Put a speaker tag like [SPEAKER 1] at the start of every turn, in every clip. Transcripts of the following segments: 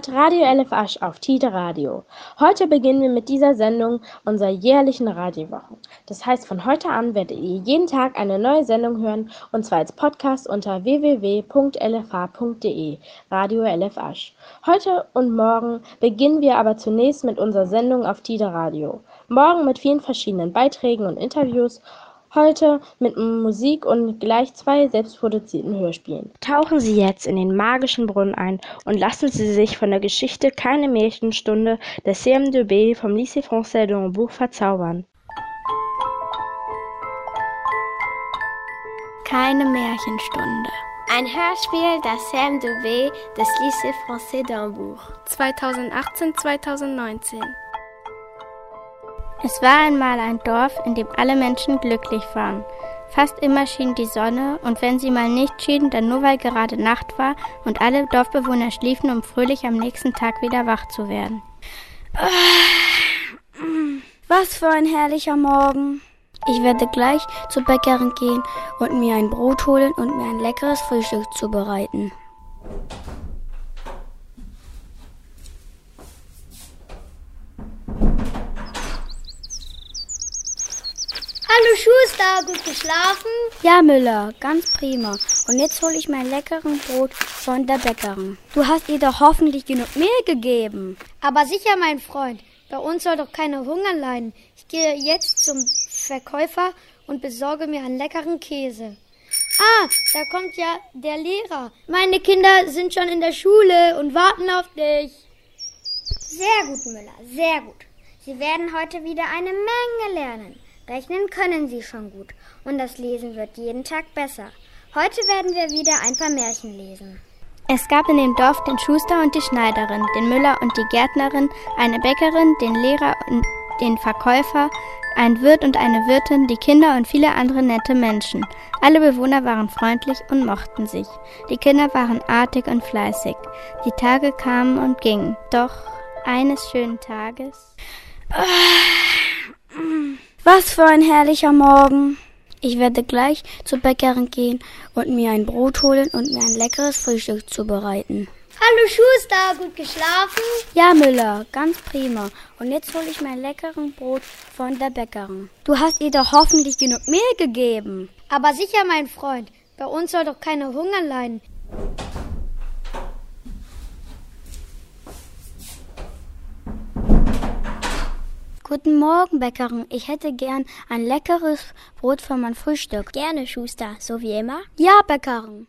[SPEAKER 1] hört Radio LF Asch auf Tide Radio. Heute beginnen wir mit dieser Sendung unserer jährlichen Radiowochen. Das heißt, von heute an werdet ihr jeden Tag eine neue Sendung hören und zwar als Podcast unter www.lfa.de Radio LF Asch. Heute und morgen beginnen wir aber zunächst mit unserer Sendung auf Tide Radio. Morgen mit vielen verschiedenen Beiträgen und Interviews Heute mit Musik und gleich zwei selbstproduzierten Hörspielen. Tauchen Sie jetzt in den magischen Brunnen ein und lassen Sie sich von der Geschichte Keine Märchenstunde der CM2B vom Lycée Français de Hambourg verzaubern.
[SPEAKER 2] Keine Märchenstunde.
[SPEAKER 3] Ein Hörspiel der CM2B des Lycée Français de Hambourg.
[SPEAKER 2] 2018-2019. Es war einmal ein Dorf, in dem alle Menschen glücklich waren. Fast immer schien die Sonne, und wenn sie mal nicht schien, dann nur weil gerade Nacht war und alle Dorfbewohner schliefen, um fröhlich am nächsten Tag wieder wach zu werden.
[SPEAKER 4] Was für ein herrlicher Morgen. Ich werde gleich zur Bäckerin gehen und mir ein Brot holen und mir ein leckeres Frühstück zubereiten.
[SPEAKER 5] Schuster, gut geschlafen?
[SPEAKER 4] Ja, Müller, ganz prima. Und jetzt hole ich mein leckeren Brot von der Bäckerin. Du hast ihr doch hoffentlich genug Mehl gegeben.
[SPEAKER 5] Aber sicher, mein Freund. Bei uns soll doch keiner Hunger leiden. Ich gehe jetzt zum Verkäufer und besorge mir einen leckeren Käse. Ah, da kommt ja der Lehrer. Meine Kinder sind schon in der Schule und warten auf dich.
[SPEAKER 6] Sehr gut, Müller, sehr gut. Sie werden heute wieder eine Menge lernen. Rechnen können Sie schon gut und das Lesen wird jeden Tag besser. Heute werden wir wieder ein paar Märchen lesen.
[SPEAKER 2] Es gab in dem Dorf den Schuster und die Schneiderin, den Müller und die Gärtnerin, eine Bäckerin, den Lehrer und den Verkäufer, ein Wirt und eine Wirtin, die Kinder und viele andere nette Menschen. Alle Bewohner waren freundlich und mochten sich. Die Kinder waren artig und fleißig. Die Tage kamen und gingen. Doch eines schönen Tages.
[SPEAKER 4] Was für ein herrlicher Morgen. Ich werde gleich zur Bäckerin gehen und mir ein Brot holen und mir ein leckeres Frühstück zubereiten.
[SPEAKER 5] Hallo Schuster, gut geschlafen?
[SPEAKER 4] Ja, Müller, ganz prima. Und jetzt hole ich mein leckeren Brot von der Bäckerin. Du hast ihr doch hoffentlich genug Mehl gegeben.
[SPEAKER 5] Aber sicher, mein Freund. Bei uns soll doch keiner Hunger leiden.
[SPEAKER 4] Guten Morgen, Bäckerin. Ich hätte gern ein leckeres Brot für mein Frühstück.
[SPEAKER 6] Gerne, Schuster, so wie immer.
[SPEAKER 4] Ja, Bäckerin.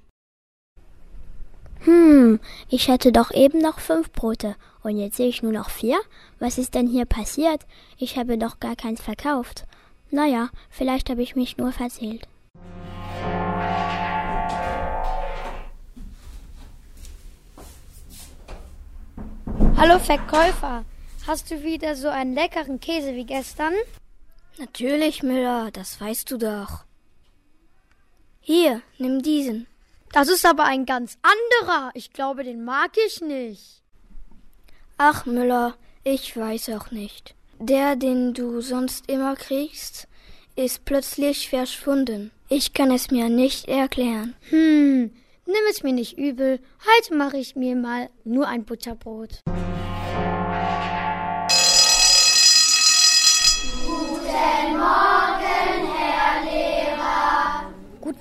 [SPEAKER 6] Hm, ich hätte doch eben noch fünf Brote und jetzt sehe ich nur noch vier. Was ist denn hier passiert? Ich habe doch gar keins verkauft. Naja, vielleicht habe ich mich nur verzählt.
[SPEAKER 5] Hallo Verkäufer, hast du wieder so einen leckeren Käse wie gestern?
[SPEAKER 4] Natürlich, Müller, das weißt du doch. Hier, nimm diesen.
[SPEAKER 5] Das ist aber ein ganz anderer. Ich glaube, den mag ich nicht.
[SPEAKER 4] Ach, Müller, ich weiß auch nicht. Der, den du sonst immer kriegst, ist plötzlich verschwunden. Ich kann es mir nicht erklären.
[SPEAKER 5] Hm, nimm es mir nicht übel. Heute mache ich mir mal nur ein Butterbrot.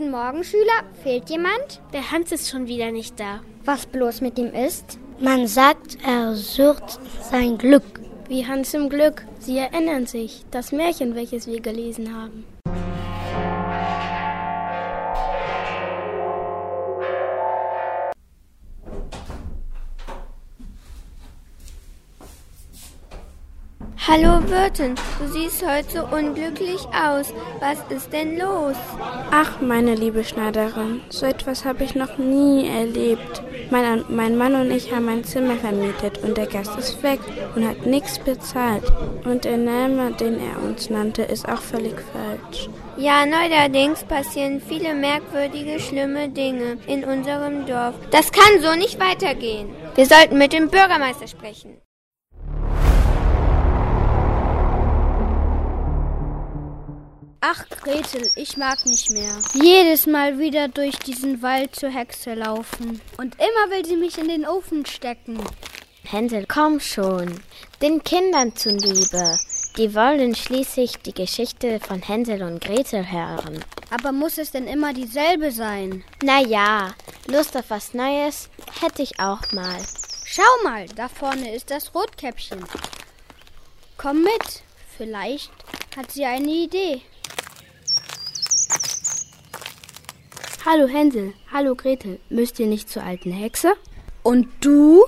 [SPEAKER 7] Guten Morgen,
[SPEAKER 6] Schüler. Fehlt jemand?
[SPEAKER 3] Der Hans ist schon wieder nicht da.
[SPEAKER 6] Was bloß mit ihm ist?
[SPEAKER 4] Man sagt, er sucht sein Glück.
[SPEAKER 2] Wie Hans im Glück. Sie erinnern sich, das Märchen, welches wir gelesen haben.
[SPEAKER 8] Hallo Wirtin, du siehst heute so unglücklich aus. Was ist denn los?
[SPEAKER 9] Ach, meine liebe Schneiderin, so etwas habe ich noch nie erlebt. Mein, mein Mann und ich haben ein Zimmer vermietet und der Gast ist weg und hat nichts bezahlt. Und der Name, den er uns nannte, ist auch völlig falsch.
[SPEAKER 8] Ja, neuerdings passieren viele merkwürdige, schlimme Dinge in unserem Dorf. Das kann so nicht weitergehen. Wir sollten mit dem Bürgermeister sprechen.
[SPEAKER 10] Ach, Gretel, ich mag nicht mehr. Jedes Mal wieder durch diesen Wald zur Hexe laufen. Und immer will sie mich in den Ofen stecken.
[SPEAKER 11] Hänsel, komm schon. Den Kindern zuliebe. Die wollen schließlich die Geschichte von Hänsel und Gretel hören.
[SPEAKER 10] Aber muss es denn immer dieselbe sein?
[SPEAKER 11] Na ja, Lust auf was Neues hätte ich auch mal.
[SPEAKER 10] Schau mal, da vorne ist das Rotkäppchen. Komm mit, vielleicht hat sie eine Idee.
[SPEAKER 9] Hallo Hänsel, hallo Gretel, müsst ihr nicht zur alten Hexe?
[SPEAKER 10] Und du?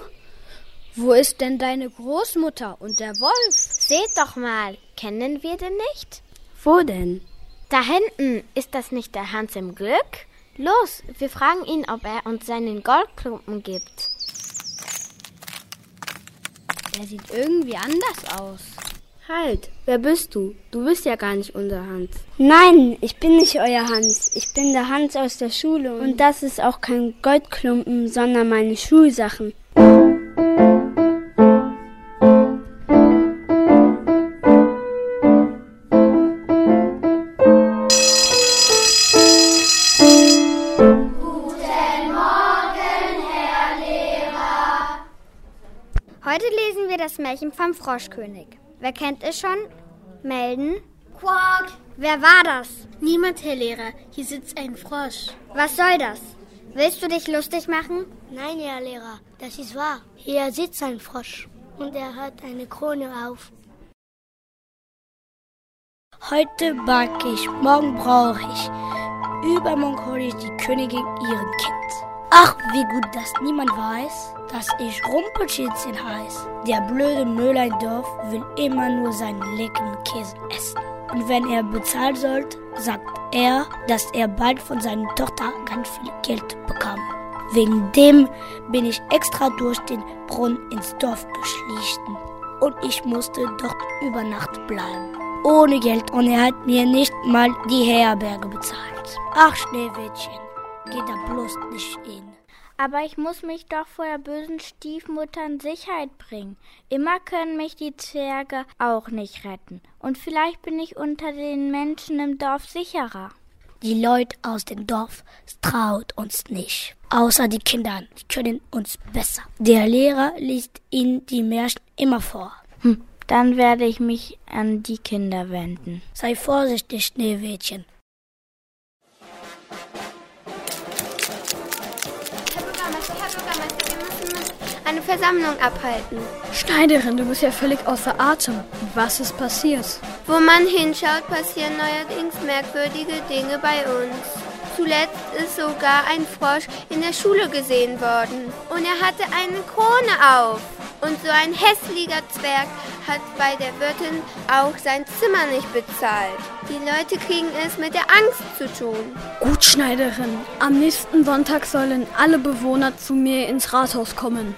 [SPEAKER 10] Wo ist denn deine Großmutter und der Wolf?
[SPEAKER 11] Seht doch mal, kennen wir den nicht?
[SPEAKER 9] Wo denn?
[SPEAKER 11] Da hinten, ist das nicht der Hans im Glück? Los, wir fragen ihn, ob er uns seinen Goldklumpen gibt.
[SPEAKER 10] Der sieht irgendwie anders aus.
[SPEAKER 9] Halt, wer bist du? Du bist ja gar nicht unser Hans.
[SPEAKER 4] Nein, ich bin nicht euer Hans. Ich bin der Hans aus der Schule und das ist auch kein Goldklumpen, sondern meine Schulsachen.
[SPEAKER 6] Heute lesen wir das Märchen vom Froschkönig. Wer kennt es schon? Melden?
[SPEAKER 12] Quack!
[SPEAKER 6] Wer war das?
[SPEAKER 12] Niemand, Herr Lehrer. Hier sitzt ein Frosch.
[SPEAKER 6] Was soll das? Willst du dich lustig machen?
[SPEAKER 12] Nein, Herr Lehrer, das ist wahr. Hier sitzt ein Frosch und er hat eine Krone auf.
[SPEAKER 13] Heute backe ich, morgen brauche ich. Übermorgen hole ich die Königin ihren Kind. Ach, wie gut, dass niemand weiß, dass ich Rumpelstilzchen heiß. Der blöde Müller im Dorf will immer nur seinen leckeren Käse essen. Und wenn er bezahlt sollte, sagt er, dass er bald von seiner Tochter ganz viel Geld bekam. Wegen dem bin ich extra durch den Brunnen ins Dorf geschlichen. Und ich musste dort über Nacht bleiben. Ohne Geld und er hat mir nicht mal die Herberge bezahlt. Ach, Schneewittchen, geh da bloß nicht hin.
[SPEAKER 14] Aber ich muss mich doch vor der bösen Stiefmutter in Sicherheit bringen. Immer können mich die Zwerge auch nicht retten. Und vielleicht bin ich unter den Menschen im Dorf sicherer.
[SPEAKER 13] Die Leute aus dem Dorf traut uns nicht. Außer die Kinder, die können uns besser. Der Lehrer liest ihnen die Märchen immer vor.
[SPEAKER 14] Hm, dann werde ich mich an die Kinder wenden.
[SPEAKER 13] Sei vorsichtig, Schneewittchen.
[SPEAKER 8] Eine Versammlung abhalten.
[SPEAKER 10] Schneiderin, du bist ja völlig außer Atem. Was ist passiert?
[SPEAKER 8] Wo man hinschaut, passieren neuerdings merkwürdige Dinge bei uns. Zuletzt ist sogar ein Frosch in der Schule gesehen worden. Und er hatte eine Krone auf. Und so ein hässlicher Zwerg hat bei der Wirtin auch sein Zimmer nicht bezahlt. Die Leute kriegen es mit der Angst zu tun.
[SPEAKER 10] Gut, Schneiderin. Am nächsten Sonntag sollen alle Bewohner zu mir ins Rathaus kommen.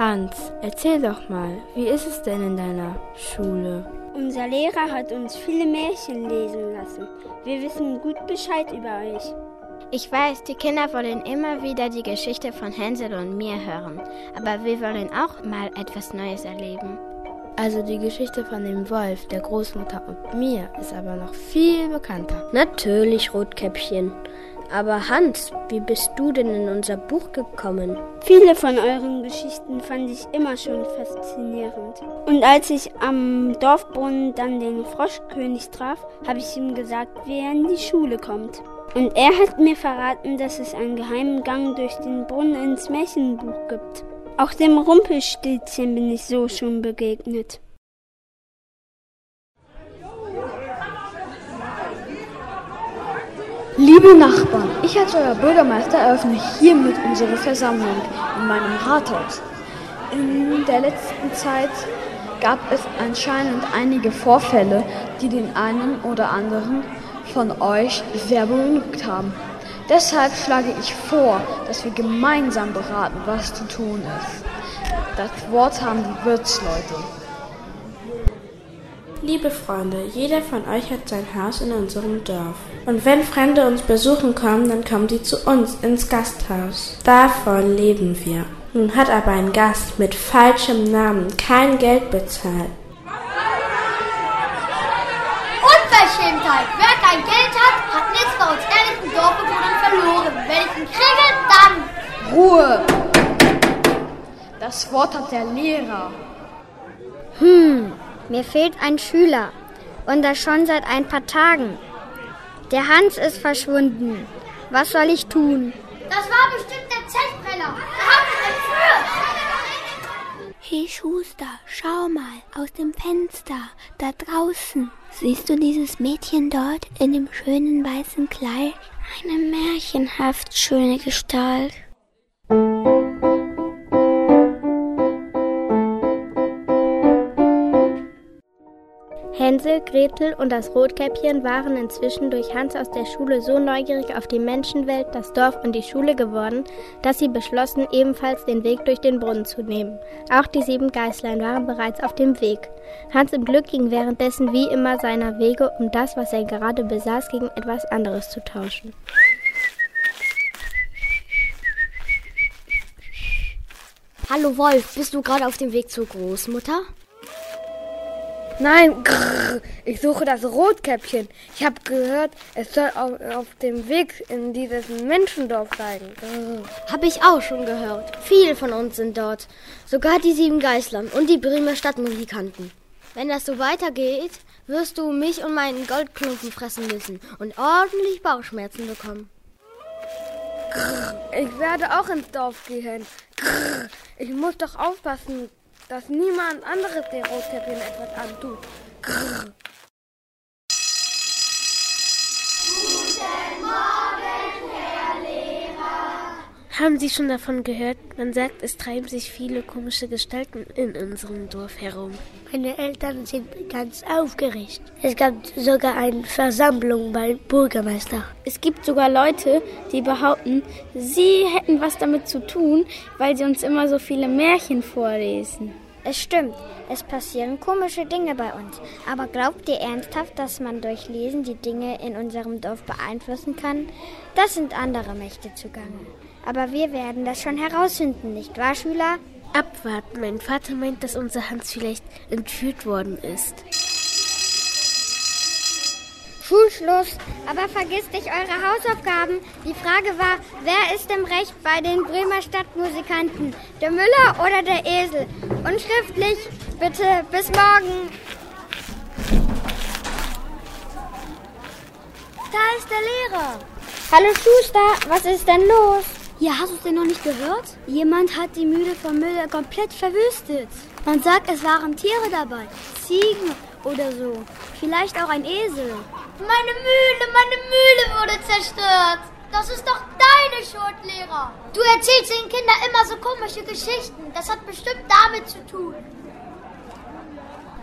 [SPEAKER 9] Hans, erzähl doch mal, wie ist es denn in deiner Schule?
[SPEAKER 4] Unser Lehrer hat uns viele Märchen lesen lassen. Wir wissen gut Bescheid über euch.
[SPEAKER 11] Ich weiß, die Kinder wollen immer wieder die Geschichte von Hänsel und mir hören. Aber wir wollen auch mal etwas Neues erleben.
[SPEAKER 9] Also die Geschichte von dem Wolf, der Großmutter und mir ist aber noch viel bekannter.
[SPEAKER 15] Natürlich, Rotkäppchen. Aber Hans, wie bist du denn in unser Buch gekommen?
[SPEAKER 4] Viele von euren Geschichten fand ich immer schon faszinierend. Und als ich am Dorfbrunnen dann den Froschkönig traf, habe ich ihm gesagt, wie er in die Schule kommt. Und er hat mir verraten, dass es einen geheimen Gang durch den Brunnen ins Märchenbuch gibt. Auch dem Rumpelstilzchen bin ich so schon begegnet.
[SPEAKER 16] Liebe Nachbarn, ich als euer Bürgermeister eröffne hiermit unsere Versammlung in meinem Rathaus. In der letzten Zeit gab es anscheinend einige Vorfälle, die den einen oder anderen von euch sehr beunruhigt haben. Deshalb schlage ich vor, dass wir gemeinsam beraten, was zu tun ist. Das Wort haben die Wirtsleute.
[SPEAKER 9] Liebe Freunde, jeder von euch hat sein Haus in unserem Dorf. Und wenn Fremde uns besuchen kommen, dann kommen sie zu uns ins Gasthaus. Davon leben wir. Nun hat aber ein Gast mit falschem Namen kein Geld bezahlt.
[SPEAKER 5] Unverschämtheit! Wer kein Geld hat, hat nichts bei uns ehrlichen Dorfbewohnern verloren. Wenn ich ihn kriege, dann...
[SPEAKER 16] Ruhe! Das Wort hat der Lehrer.
[SPEAKER 6] Hm, mir fehlt ein Schüler. Und das schon seit ein paar Tagen. Der Hans ist verschwunden. Was soll ich tun?
[SPEAKER 5] Das war bestimmt der Zeltbrenner. Hat uns entführt.
[SPEAKER 8] Hey Schuster, schau mal aus dem Fenster da draußen. Siehst du dieses Mädchen dort in dem schönen weißen Kleid?
[SPEAKER 6] Eine märchenhaft schöne Gestalt.
[SPEAKER 2] Hänsel, Gretel und das Rotkäppchen waren inzwischen durch Hans aus der Schule so neugierig auf die Menschenwelt, das Dorf und die Schule geworden, dass sie beschlossen, ebenfalls den Weg durch den Brunnen zu nehmen. Auch die sieben Geißlein waren bereits auf dem Weg. Hans im Glück ging währenddessen wie immer seiner Wege, um das, was er gerade besaß, gegen etwas anderes zu tauschen.
[SPEAKER 11] Hallo Wolf, bist du gerade auf dem Weg zur Großmutter?
[SPEAKER 17] Nein, grrr, ich suche das Rotkäppchen. Ich habe gehört, es soll auf, auf, dem Weg in dieses Menschendorf sein.
[SPEAKER 11] Habe ich auch schon gehört. Viele von uns sind dort. Sogar die sieben Geißlern und die Bremer Stadtmusikanten. Wenn das so weitergeht, wirst du mich und meinen Goldklumpen fressen müssen und ordentlich Bauchschmerzen bekommen.
[SPEAKER 17] Grrr, ich werde auch ins Dorf gehen. Grrr, ich muss doch aufpassen, dass niemand anderes den Rotkäppchen etwas antut. Grrr.
[SPEAKER 7] Guten Morgen, Herr Lehrer.
[SPEAKER 18] Haben Sie schon davon gehört? Man sagt, es treiben sich viele komische Gestalten in unserem Dorf herum.
[SPEAKER 14] Meine Eltern sind ganz aufgeregt. Es gab sogar eine Versammlung beim Bürgermeister.
[SPEAKER 4] Es gibt sogar Leute, die behaupten, sie hätten was damit zu tun, weil sie uns immer so viele Märchen vorlesen.
[SPEAKER 6] Es stimmt, es passieren komische Dinge bei uns. Aber glaubt ihr ernsthaft, dass man durch Lesen die Dinge in unserem Dorf beeinflussen kann? Das sind andere Mächte zugange. Aber wir werden das schon herausfinden, nicht wahr, Schüler?
[SPEAKER 18] Abwarten. Mein Vater meint, dass unser Hans vielleicht entführt worden ist.
[SPEAKER 6] Schulschluss. Aber vergisst nicht eure Hausaufgaben. Die Frage war, wer ist im Recht bei den Bremer Stadtmusikanten? Der Müller oder der Esel? Und schriftlich, bitte. Bis morgen.
[SPEAKER 5] Da ist der Lehrer.
[SPEAKER 6] Hallo Schuster, was ist denn los?
[SPEAKER 5] Ja, hast du es denn noch nicht gehört? Jemand hat die Mühle vom Müller komplett verwüstet. Man sagt, es waren Tiere dabei. Ziegen oder so. Vielleicht auch ein Esel.
[SPEAKER 7] Meine Mühle, meine Mühle wurde zerstört. Das ist doch deine Schuld, Lehrer. Du erzählst den Kindern immer so komische Geschichten. Das hat bestimmt damit zu tun.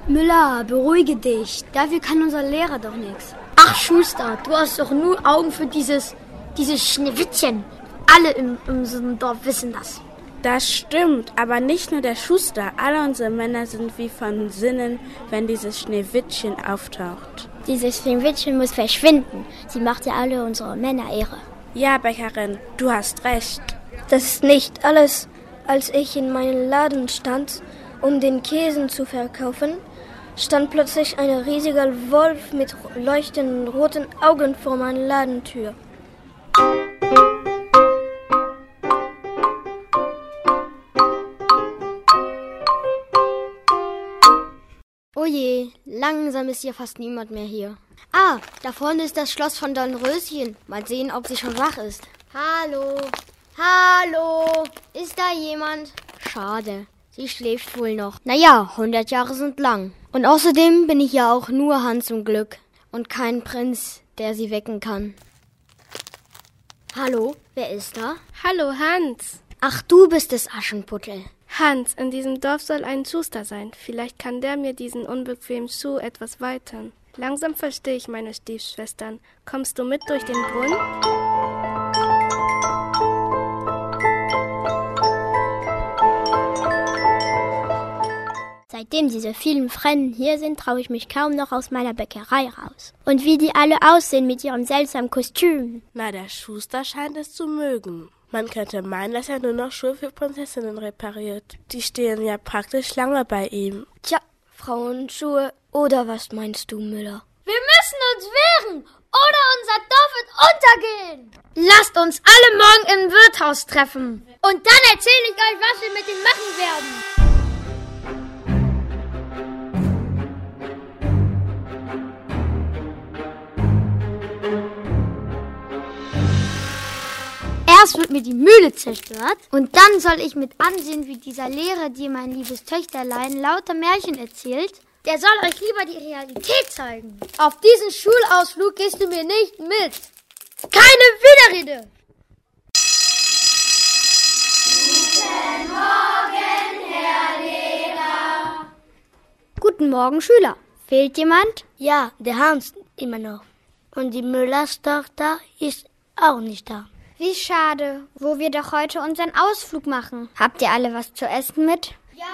[SPEAKER 5] Müller, beruhige dich. Dafür kann unser Lehrer doch nichts. Ach, Schuster, du hast doch nur Augen für dieses, dieses Schneewittchen. Alle in unserem Dorf wissen das.
[SPEAKER 9] Das stimmt, aber nicht nur der Schuster. Alle unsere Männer sind wie von Sinnen, wenn dieses Schneewittchen auftaucht.
[SPEAKER 14] Dieses Schneewittchen muss verschwinden. Sie macht ja alle unsere Männer Ehre.
[SPEAKER 9] Ja, Bäckerin, du hast recht.
[SPEAKER 10] Das ist nicht alles. Als ich in meinem Laden stand, um den Käsen zu verkaufen, stand plötzlich ein riesiger Wolf mit leuchtenden roten Augen vor meiner Ladentür.
[SPEAKER 11] Je, langsam ist ja fast niemand mehr hier. Ah, da vorne ist das Schloss von Dornröschen. Mal sehen, ob sie schon wach ist. Hallo, hallo, ist da jemand? Schade, sie schläft wohl noch. Naja, hundert Jahre sind lang. Und außerdem bin ich ja auch nur Hans im Glück und kein Prinz, der sie wecken kann. Hallo, wer ist da?
[SPEAKER 18] Hallo, Hans.
[SPEAKER 11] Ach, du bist es, Aschenputtel.
[SPEAKER 18] Hans, in diesem Dorf soll ein Schuster sein. Vielleicht kann der mir diesen unbequemen Schuh etwas weitern. Langsam verstehe ich meine Stiefschwestern. Kommst du mit durch den Brunnen?
[SPEAKER 14] Seitdem diese vielen Fremden hier sind, traue ich mich kaum noch aus meiner Bäckerei raus. Und wie die alle aussehen mit ihrem seltsamen Kostüm.
[SPEAKER 9] Na, der Schuster scheint es zu mögen. Man könnte meinen, dass er nur noch Schuhe für Prinzessinnen repariert. Die stehen ja praktisch lange bei ihm.
[SPEAKER 14] Tja, Frauenschuhe oder was meinst du, Müller?
[SPEAKER 5] Wir müssen uns wehren oder unser Dorf wird untergehen. Lasst uns alle morgen im Wirtshaus treffen. Und dann erzähle ich euch, was wir mit ihm machen werden.
[SPEAKER 6] Erst wird mir die Mühle zerstört und dann soll ich mit ansehen, wie dieser Lehrer dir mein liebes Töchterlein lauter Märchen erzählt. Der soll euch lieber die Realität zeigen. Auf diesen Schulausflug gehst du mir nicht mit. Keine Widerrede.
[SPEAKER 5] Guten Morgen, Herr Lehrer.
[SPEAKER 6] Guten Morgen, Schüler. Fehlt jemand?
[SPEAKER 13] Ja, der Hans immer noch. Und die Müllers Tochter ist auch nicht da.
[SPEAKER 6] Wie schade, wo wir doch heute unseren Ausflug machen. Habt ihr alle was zu essen mit? Ja.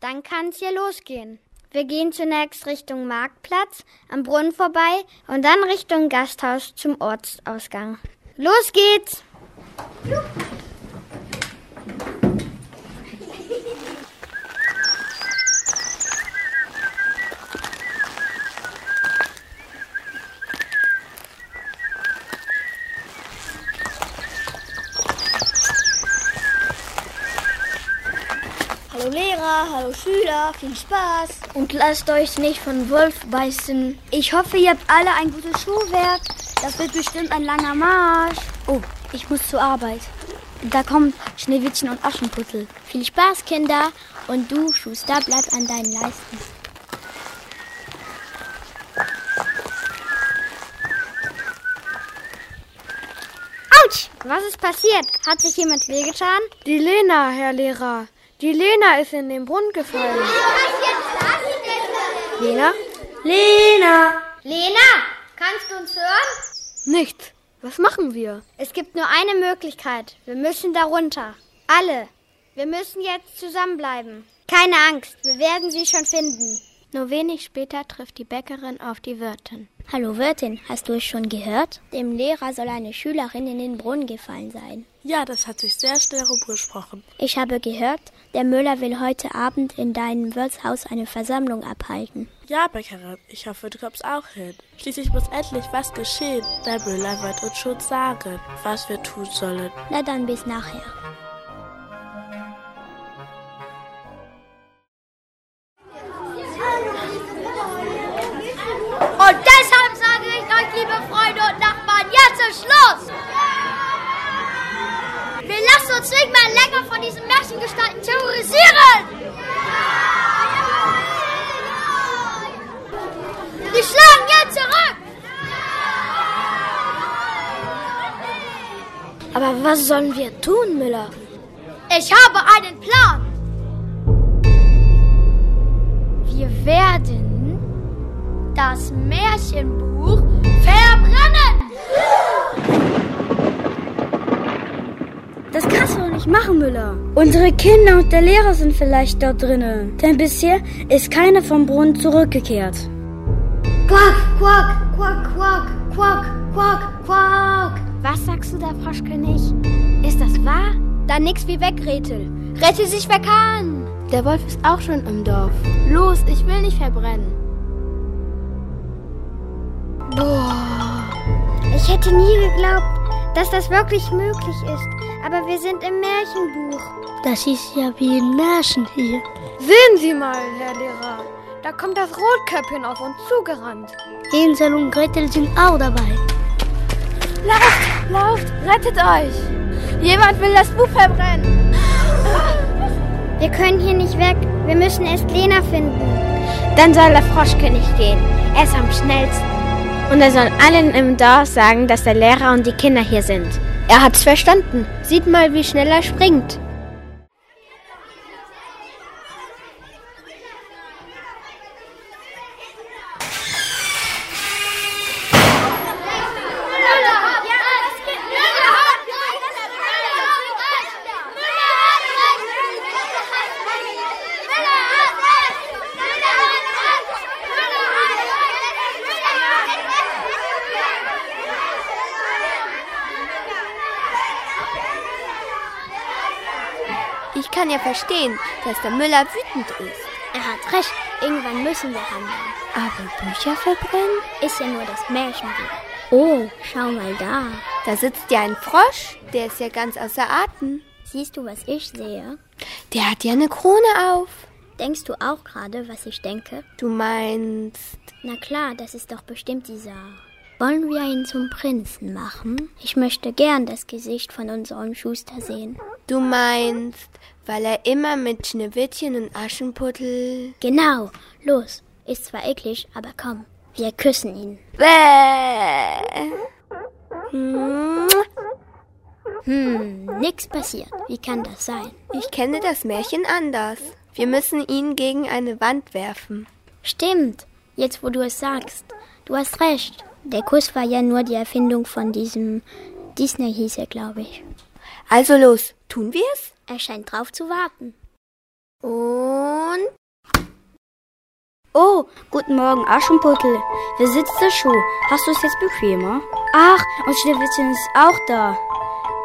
[SPEAKER 6] Dann kann's hier losgehen. Wir gehen zunächst Richtung Marktplatz, am Brunnen vorbei und dann Richtung Gasthaus zum Ortsausgang. Los geht's!
[SPEAKER 13] Hallo Lehrer, hallo Schüler, viel Spaß.
[SPEAKER 14] Und lasst euch nicht von Wolf beißen.
[SPEAKER 19] Ich hoffe, ihr habt alle ein gutes Schuhwerk. Das wird bestimmt ein langer Marsch.
[SPEAKER 14] Oh, ich muss zur Arbeit. Da kommen Schneewittchen und Aschenputtel. Viel Spaß, Kinder. Und du, Schuster, bleib an deinen Leisten.
[SPEAKER 6] Autsch! Was ist passiert? Hat sich jemand wehgetan?
[SPEAKER 17] Die Lena, Herr Lehrer. Die Lena ist in den Brunnen gefallen.
[SPEAKER 6] Lena?
[SPEAKER 17] Lena!
[SPEAKER 6] Lena, kannst du uns hören?
[SPEAKER 17] Nichts. Was machen wir?
[SPEAKER 6] Es gibt nur eine Möglichkeit. Wir müssen da runter. Alle. Wir müssen jetzt zusammenbleiben. Keine Angst, wir werden sie schon finden.
[SPEAKER 2] Nur wenig später trifft die Bäckerin auf die Wirtin.
[SPEAKER 14] Hallo Wirtin, hast du es schon gehört? Dem Lehrer soll eine Schülerin in den Brunnen gefallen sein.
[SPEAKER 9] Ja, das hat sich sehr schnell rumgesprochen.
[SPEAKER 14] Ich habe gehört, der Müller will heute Abend in deinem Wirtshaus eine Versammlung abhalten.
[SPEAKER 9] Ja, Bäckerin, ich hoffe, du kommst auch hin. Schließlich muss endlich was geschehen. Der Müller wird uns schon sagen, was wir tun sollen.
[SPEAKER 14] Na dann bis nachher.
[SPEAKER 5] Uns nicht mehr länger von diesen Märchengestalten terrorisieren! Die schlagen jetzt zurück!
[SPEAKER 14] Aber was sollen wir tun, Müller?
[SPEAKER 5] Ich habe einen Plan! Wir werden das Märchenbuch verbrennen!
[SPEAKER 19] Das kannst du doch nicht machen, Müller. Unsere Kinder und der Lehrer sind vielleicht dort drinnen. Denn bisher ist keiner vom Brunnen zurückgekehrt.
[SPEAKER 6] Quack, quack, quack, quack, quack, quack, quack. Was sagst du da, Froschkönig? Ist das wahr? Dann nix wie weg, Gretel. Rette sich, wer kann.
[SPEAKER 2] Der Wolf ist auch schon im Dorf. Los, ich will nicht verbrennen.
[SPEAKER 6] Boah. Ich hätte nie geglaubt, dass das wirklich möglich ist. Aber wir sind im Märchenbuch.
[SPEAKER 13] Das ist ja wie ein Märchen hier.
[SPEAKER 17] Sehen Sie mal, Herr Lehrer. Da kommt das Rotkäppchen auf uns zugerannt.
[SPEAKER 13] Hänsel und Gretel sind auch dabei.
[SPEAKER 17] Lauft, lauft, rettet euch. Jemand will das Buch verbrennen.
[SPEAKER 6] Wir können hier nicht weg. Wir müssen erst Lena finden.
[SPEAKER 11] Dann soll der Froschkönig gehen. Er ist am schnellsten. Und er soll allen im Dorf sagen, dass der Lehrer und die Kinder hier sind.
[SPEAKER 20] Er hat's verstanden. Sieht mal, wie schnell er springt.
[SPEAKER 8] Ja verstehen, dass der Müller wütend ist.
[SPEAKER 14] Er hat recht, irgendwann müssen wir handeln.
[SPEAKER 8] Aber Bücher verbrennen?
[SPEAKER 14] Ist ja nur das Märchenbuch. Oh, schau mal da.
[SPEAKER 8] Da sitzt ja ein Frosch, der ist ja ganz außer Atem.
[SPEAKER 14] Siehst du, was ich sehe?
[SPEAKER 8] Der hat ja eine Krone auf.
[SPEAKER 14] Denkst du auch gerade, was ich denke?
[SPEAKER 8] Du meinst.
[SPEAKER 14] Na klar, das ist doch bestimmt dieser. Wollen wir ihn zum Prinzen machen? Ich möchte gern das Gesicht von unserem Schuster sehen.
[SPEAKER 8] Du meinst, weil er immer mit Schneewittchen und Aschenputtel.
[SPEAKER 14] Genau, los. Ist zwar eklig, aber komm, wir küssen ihn.
[SPEAKER 8] Bäh.
[SPEAKER 14] Hm, nix passiert. Wie kann das sein?
[SPEAKER 8] Ich kenne das Märchen anders. Wir müssen ihn gegen eine Wand werfen.
[SPEAKER 14] Stimmt. Jetzt, wo du es sagst. Du hast recht. Der Kuss war ja nur die Erfindung von diesem Disney hieß er, glaube ich.
[SPEAKER 8] Also los, tun wir es?
[SPEAKER 14] Er scheint drauf zu warten.
[SPEAKER 8] Und
[SPEAKER 19] Oh, guten Morgen, Aschenputtel. Wer sitzt der Schuh? Hast du es jetzt bequemer? Ach, und Schneewittchen ist auch da.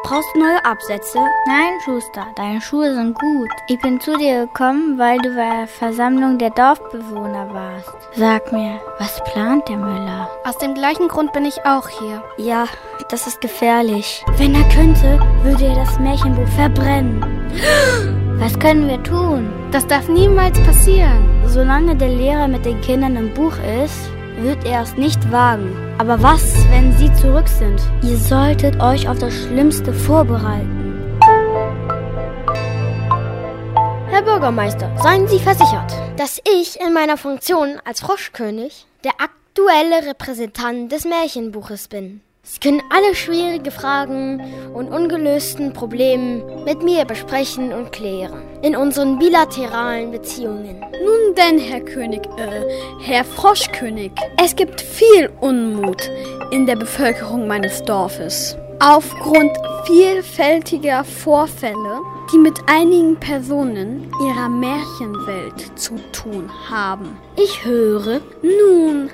[SPEAKER 19] Brauchst du neue Absätze?
[SPEAKER 10] Nein, Schuster, deine Schuhe sind gut. Ich bin zu dir gekommen, weil du bei der Versammlung der Dorfbewohner warst. Sag mir, was plant der Müller?
[SPEAKER 18] Aus dem gleichen Grund bin ich auch hier.
[SPEAKER 19] Ja, das ist gefährlich. Wenn er könnte, würde er das Märchenbuch verbrennen.
[SPEAKER 10] Was können wir tun?
[SPEAKER 18] Das darf niemals passieren.
[SPEAKER 19] Solange der Lehrer mit den Kindern im Buch ist, wird er es nicht wagen. Aber was, wenn sie zurück sind? Ihr solltet euch auf das Schlimmste vorbereiten.
[SPEAKER 11] Herr Bürgermeister, seien Sie versichert, dass ich in meiner Funktion als Froschkönig der aktuelle Repräsentant des Märchenbuches bin. Sie können alle schwierige Fragen und ungelösten Probleme mit mir besprechen und klären. In unseren bilateralen Beziehungen.
[SPEAKER 16] Nun denn, Herr König, äh, Herr Froschkönig, es gibt viel Unmut in der Bevölkerung meines Dorfes. Aufgrund vielfältiger Vorfälle, die mit einigen Personen ihrer Märchenwelt zu tun haben.
[SPEAKER 11] Ich höre.
[SPEAKER 16] Nun,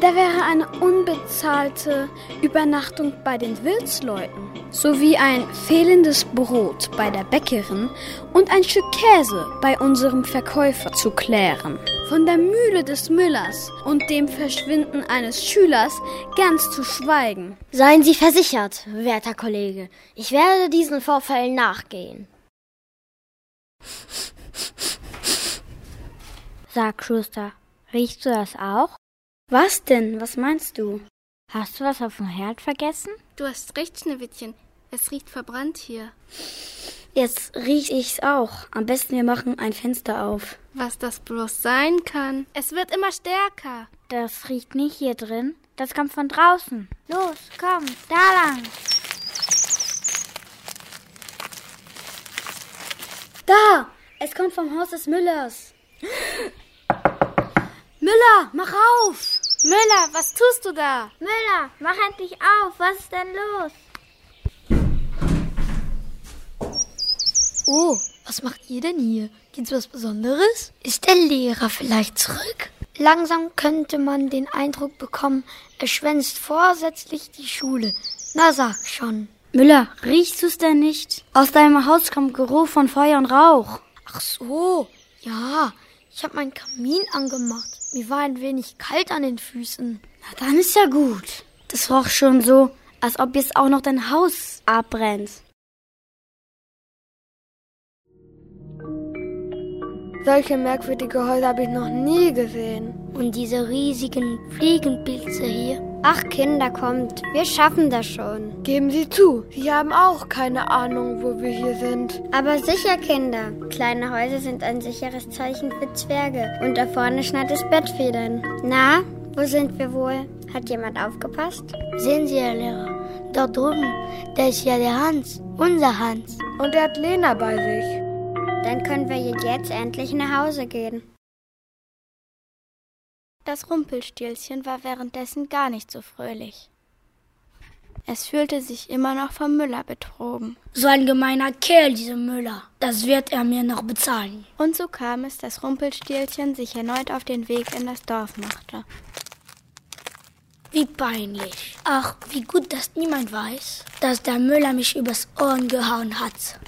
[SPEAKER 16] da wäre eine unbezahlte Übernachtung bei den Wirtsleuten sowie ein fehlendes Brot bei der Bäckerin und ein Stück Käse bei unserem Verkäufer zu klären. Von der Mühle des Müllers und dem Verschwinden eines Schülers ganz zu schweigen.
[SPEAKER 11] Seien Sie versichert, werter Kollege, ich werde diesen Vorfällen nachgehen.
[SPEAKER 10] Sag, Schuster, riechst du das auch?
[SPEAKER 19] Was denn? Was meinst du?
[SPEAKER 10] Hast du was auf dem Herd vergessen?
[SPEAKER 18] Du hast recht, Schneewittchen. Es riecht verbrannt hier.
[SPEAKER 19] Jetzt riech ich's auch. Am besten wir machen ein Fenster auf.
[SPEAKER 18] Was das bloß sein kann. Es wird immer stärker.
[SPEAKER 10] Das riecht nicht hier drin. Das kommt von draußen. Los, komm, da lang.
[SPEAKER 19] Da! Es kommt vom Haus des Müllers.
[SPEAKER 11] Müller, mach auf!
[SPEAKER 18] Müller, was tust du da?
[SPEAKER 10] Müller, mach endlich auf. Was ist denn los?
[SPEAKER 13] Oh, was macht ihr denn hier? Gibt's was Besonderes? Ist der Lehrer vielleicht zurück?
[SPEAKER 5] Langsam könnte man den Eindruck bekommen, er schwänzt vorsätzlich die Schule. Na sag schon.
[SPEAKER 19] Müller, riechst du's denn nicht? Aus deinem Haus kommt Geruch von Feuer und Rauch.
[SPEAKER 5] Ach so, ja. Ich habe meinen Kamin angemacht. Mir war ein wenig kalt an den Füßen.
[SPEAKER 19] Na, dann ist ja gut. Das roch schon so, als ob jetzt auch noch dein Haus abbrennt.
[SPEAKER 17] Solche merkwürdige Häuser habe ich noch nie gesehen.
[SPEAKER 5] Und diese riesigen Fliegenpilze hier.
[SPEAKER 14] Ach, Kinder, kommt. Wir schaffen das schon.
[SPEAKER 17] Geben Sie zu, Sie haben auch keine Ahnung, wo wir hier sind.
[SPEAKER 14] Aber sicher, Kinder. Kleine Häuser sind ein sicheres Zeichen für Zwerge. Und da vorne schneit es Bettfedern. Na, wo sind wir wohl? Hat jemand aufgepasst?
[SPEAKER 5] Sehen Sie, Herr Lehrer, dort drüben, da ist ja der Hans, unser Hans.
[SPEAKER 17] Und er hat Lena bei sich.
[SPEAKER 14] Dann können wir jetzt endlich nach Hause gehen.
[SPEAKER 10] Das Rumpelstilzchen war währenddessen gar nicht so fröhlich. Es fühlte sich immer noch vom Müller betrogen.
[SPEAKER 13] So ein gemeiner Kerl, dieser Müller. Das wird er mir noch bezahlen.
[SPEAKER 10] Und so kam es, dass Rumpelstilzchen sich erneut auf den Weg in das Dorf machte.
[SPEAKER 13] Wie peinlich. Ach, wie gut, dass niemand weiß, dass der Müller mich übers Ohren gehauen hat.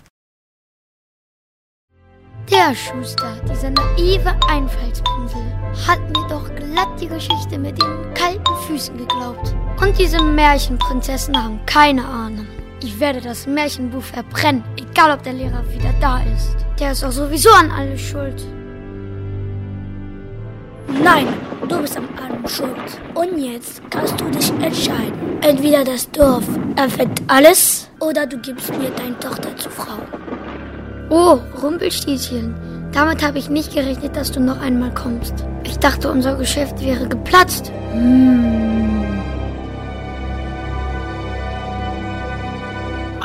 [SPEAKER 5] Der Schuster, dieser naive Einfallspinsel, hat mir doch glatt die Geschichte mit den kalten Füßen geglaubt. Und diese Märchenprinzessinnen haben keine Ahnung. Ich werde das Märchenbuch verbrennen, egal ob der Lehrer wieder da ist. Der ist doch sowieso an alles schuld.
[SPEAKER 13] Nein, du bist am allem schuld. Und jetzt kannst du dich entscheiden. Entweder das Dorf erfällt alles oder du gibst mir deine Tochter zur Frau.
[SPEAKER 5] Oh, Rumpelstilzchen. Damit habe ich nicht gerechnet, dass du noch einmal kommst. Ich dachte, unser Geschäft wäre geplatzt. Hm.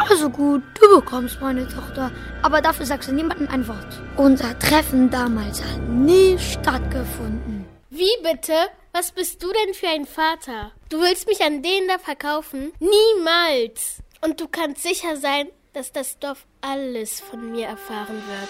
[SPEAKER 5] Also gut, du bekommst meine Tochter, aber dafür sagst du niemandem ein Wort. Unser Treffen damals hat nie stattgefunden.
[SPEAKER 12] Wie bitte? Was bist du denn für ein Vater? Du willst mich an den da verkaufen? Niemals! Und du kannst sicher sein, dass das Dorf alles von mir erfahren wird.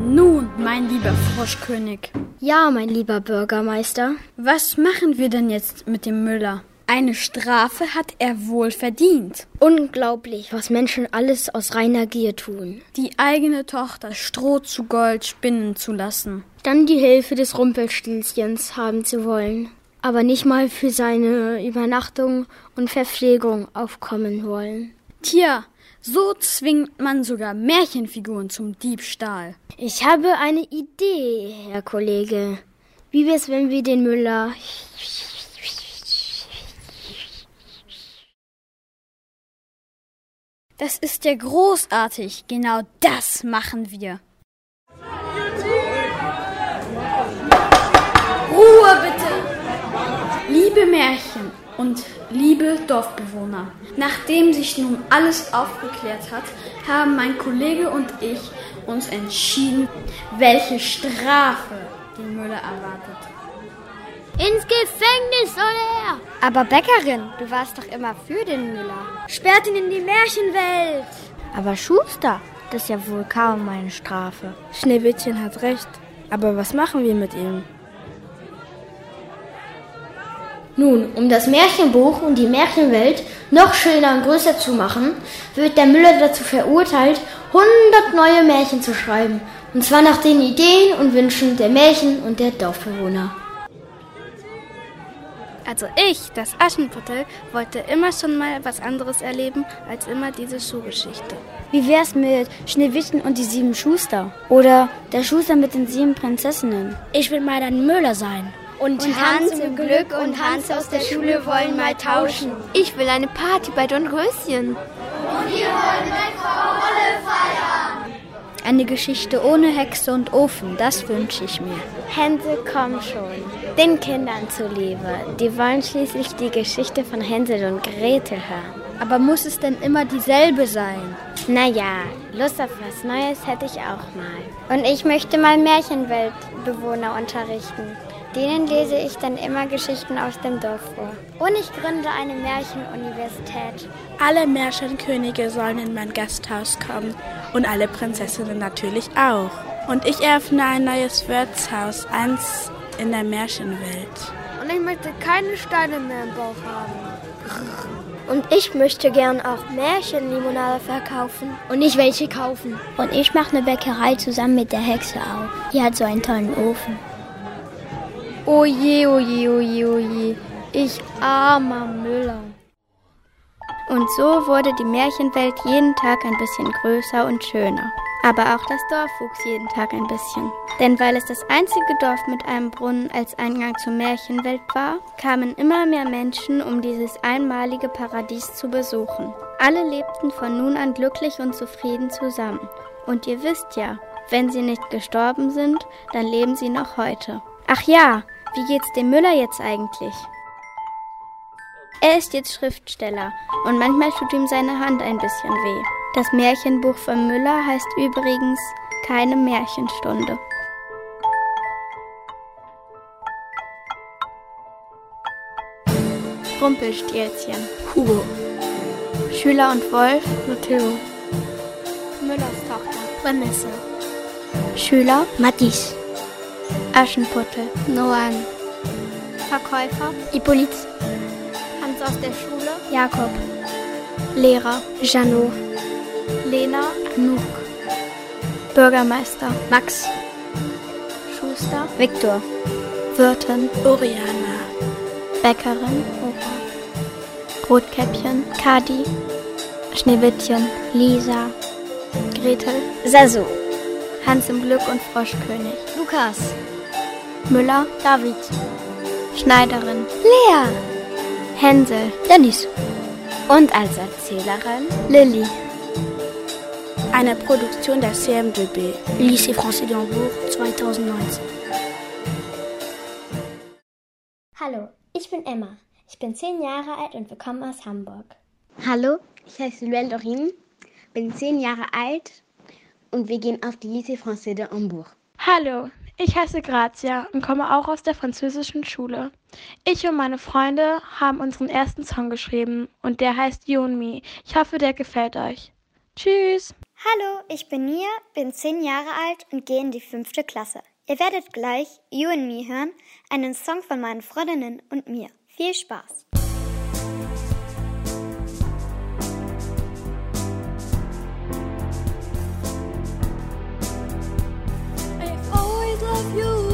[SPEAKER 16] Nun, mein lieber Froschkönig.
[SPEAKER 11] Ja, mein lieber Bürgermeister.
[SPEAKER 16] Was machen wir denn jetzt mit dem Müller? Eine Strafe hat er wohl verdient.
[SPEAKER 11] Unglaublich, was Menschen alles aus reiner Gier tun.
[SPEAKER 16] Die eigene Tochter Stroh zu Gold spinnen zu lassen.
[SPEAKER 11] Dann die Hilfe des Rumpelstilzchens haben zu wollen. Aber nicht mal für seine Übernachtung und Verpflegung aufkommen wollen.
[SPEAKER 16] Tja, so zwingt man sogar Märchenfiguren zum Diebstahl.
[SPEAKER 11] Ich habe eine Idee, Herr Kollege. Wie wär's, wenn wir den Müller
[SPEAKER 16] Das ist ja großartig. Genau das machen wir. Ruhe bitte! Liebe Märchen und liebe Dorfbewohner, nachdem sich nun alles aufgeklärt hat, haben mein Kollege und ich uns entschieden, welche Strafe den Müller erwartet.
[SPEAKER 7] Ins Gefängnis soll er!
[SPEAKER 11] Aber Bäckerin, du warst doch immer für den Müller.
[SPEAKER 4] Sperrt ihn in die Märchenwelt!
[SPEAKER 11] Aber Schuster, das ist ja wohl kaum eine Strafe.
[SPEAKER 9] Schneewittchen hat recht. Aber was machen wir mit ihm?
[SPEAKER 3] Nun, um das Märchenbuch und die Märchenwelt noch schöner und größer zu machen, wird der Müller dazu verurteilt, 100 neue Märchen zu schreiben. Und zwar nach den Ideen und Wünschen der Märchen und der Dorfbewohner.
[SPEAKER 18] Also ich, das Aschenputtel, wollte immer schon mal was anderes erleben als immer diese Schuhgeschichte.
[SPEAKER 19] Wie wär's mit Schneewittchen und die sieben Schuster? Oder der Schuster mit den sieben Prinzessinnen?
[SPEAKER 13] Ich will mal ein Müller sein.
[SPEAKER 8] Und, und Hans im Glück und Hans aus der Schule wollen mal tauschen. Ich will eine Party bei Dornröschen.
[SPEAKER 7] Und wir wollen mit Frau Holle feiern.
[SPEAKER 19] Eine Geschichte ohne Hexe und Ofen, das wünsche ich mir.
[SPEAKER 3] Hänsel, komm schon. Den Kindern zuliebe. Die wollen schließlich die Geschichte von Hänsel und Gretel hören.
[SPEAKER 19] Aber muss es denn immer dieselbe sein?
[SPEAKER 3] Naja, Lust auf was Neues hätte ich auch mal. Und ich möchte mal Märchenweltbewohner unterrichten. Denen lese ich dann immer Geschichten aus dem Dorf vor. Und ich gründe eine Märchenuniversität.
[SPEAKER 9] Alle Märchenkönige sollen in mein Gasthaus kommen und alle Prinzessinnen natürlich auch. Und ich eröffne ein neues Wirtshaus, eins in der Märchenwelt.
[SPEAKER 17] Und ich möchte keine Steine mehr im Bauch haben.
[SPEAKER 10] Und ich möchte gern auch Märchenlimonade verkaufen.
[SPEAKER 11] Und ich welche kaufen.
[SPEAKER 19] Und ich mache eine Bäckerei zusammen mit der Hexe auf. Die hat so einen tollen Ofen.
[SPEAKER 5] Oje, oje, oje, oje. Ich armer Müller.
[SPEAKER 2] Und so wurde die Märchenwelt jeden Tag ein bisschen größer und schöner. Aber auch das Dorf wuchs jeden Tag ein bisschen. Denn weil es das einzige Dorf mit einem Brunnen als Eingang zur Märchenwelt war, kamen immer mehr Menschen, um dieses einmalige Paradies zu besuchen. Alle lebten von nun an glücklich und zufrieden zusammen. Und ihr wisst ja, wenn sie nicht gestorben sind, dann leben sie noch heute. Ach ja, wie geht's dem Müller jetzt eigentlich? Er ist jetzt Schriftsteller und manchmal tut ihm seine Hand ein bisschen weh. Das Märchenbuch von Müller heißt übrigens Keine Märchenstunde. Rumpelstilzchen.
[SPEAKER 9] Hugo.
[SPEAKER 2] Schüler und Wolf.
[SPEAKER 9] Matteo.
[SPEAKER 18] Müllers Tochter.
[SPEAKER 2] Vanessa. Schüler.
[SPEAKER 19] Mathis.
[SPEAKER 2] Aschenputtel.
[SPEAKER 18] Noan.
[SPEAKER 2] Verkäufer.
[SPEAKER 19] Hippolyt.
[SPEAKER 2] uns aus der Schule?
[SPEAKER 21] Jakob.
[SPEAKER 2] Lehrer.
[SPEAKER 21] Jano.
[SPEAKER 2] Lena.
[SPEAKER 21] Nuk.
[SPEAKER 2] Bürgermeister.
[SPEAKER 21] Max.
[SPEAKER 2] Schuster.
[SPEAKER 21] Viktor.
[SPEAKER 2] Wirtin.
[SPEAKER 9] Oriana.
[SPEAKER 2] Bäckerin. Opa. Rotkäppchen. Kadi. Schneewittchen.
[SPEAKER 21] Lisa.
[SPEAKER 2] Gretel.
[SPEAKER 21] Sasu.
[SPEAKER 2] Hans im Glück und Froschkönig.
[SPEAKER 21] Lukas.
[SPEAKER 2] Müller.
[SPEAKER 21] David.
[SPEAKER 2] Schneiderin.
[SPEAKER 21] Lea.
[SPEAKER 2] Hänsel.
[SPEAKER 21] Dennis.
[SPEAKER 22] Und als Erzählerin
[SPEAKER 2] Lilly.
[SPEAKER 9] Eine Produktion der CMDB.
[SPEAKER 13] Lycée Français d'Hambourg 2019.
[SPEAKER 23] Hallo, ich bin Emma. Ich bin zehn Jahre alt und wir kommen aus Hamburg.
[SPEAKER 11] Hallo, ich heiße Luelle Dorin, bin zehn Jahre alt und wir gehen auf die Lycée Français de Hambourg.
[SPEAKER 9] Hallo, ich heiße Grazia und komme auch aus der französischen Schule. Ich und meine Freunde haben unseren ersten Song geschrieben und der heißt You and Me. Ich hoffe, der gefällt euch. Tschüss!
[SPEAKER 23] Hallo, ich bin Nia, bin zehn Jahre alt und gehe in die fünfte Klasse. Ihr werdet gleich You and Me hören, einen Song von meinen Freundinnen und mir. Viel Spaß!
[SPEAKER 17] I've always loved you,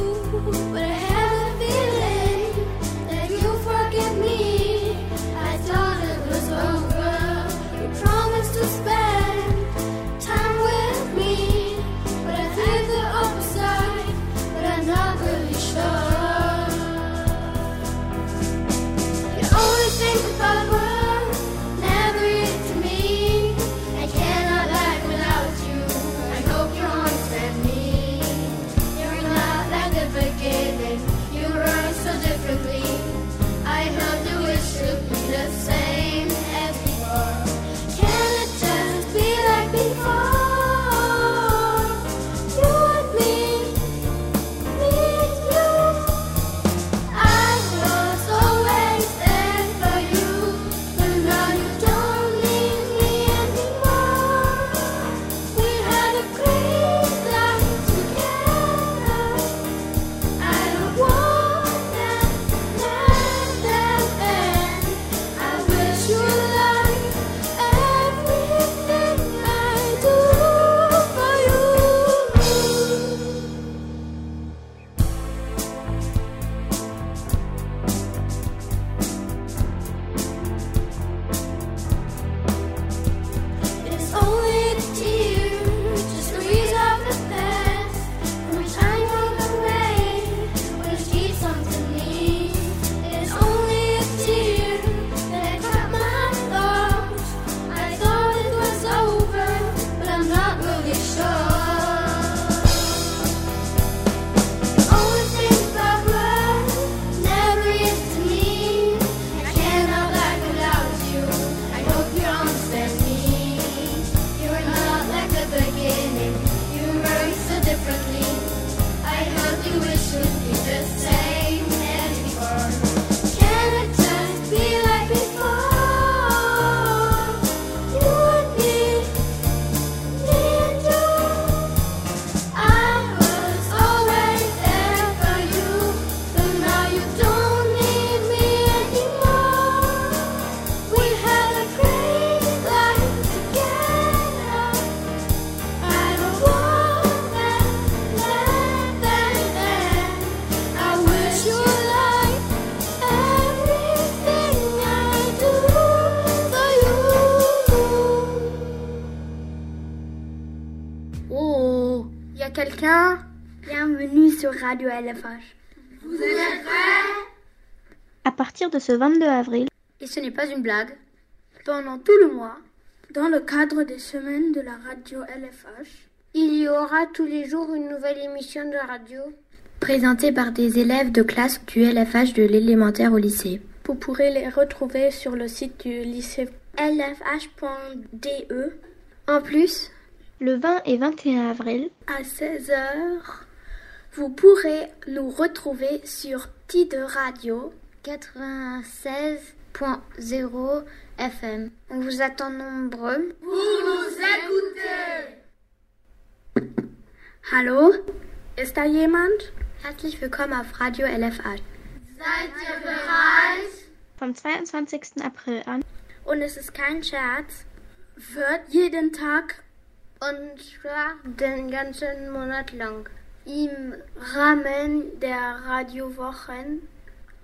[SPEAKER 12] quelqu'un? Bienvenue sur Radio LFH.
[SPEAKER 17] Vous êtes prêts?
[SPEAKER 12] À partir de ce 22 avril, et ce n'est pas une blague, pendant tout le mois, dans le cadre des semaines de la radio LFH, il y aura tous les jours une nouvelle émission de radio présentée par des élèves de classe du LFH de l'élémentaire au lycée. Vous pourrez les retrouver sur le site du lycée lfh.de. En plus, le 20 et 21 avril, à 16h, vous pourrez nous retrouver sur TID Radio 96.0 FM. On vous attend nombreux.
[SPEAKER 17] Pour nous écouter.
[SPEAKER 12] Hallo? Ist da jemand? Herzlich willkommen auf Radio LFH.
[SPEAKER 17] Seid ihr bereit?
[SPEAKER 2] Vom 22. April an
[SPEAKER 24] und es ist kein Scherz, wird jeden Tag und zwar den ganzen Monat lang im Rahmen der Radiowochen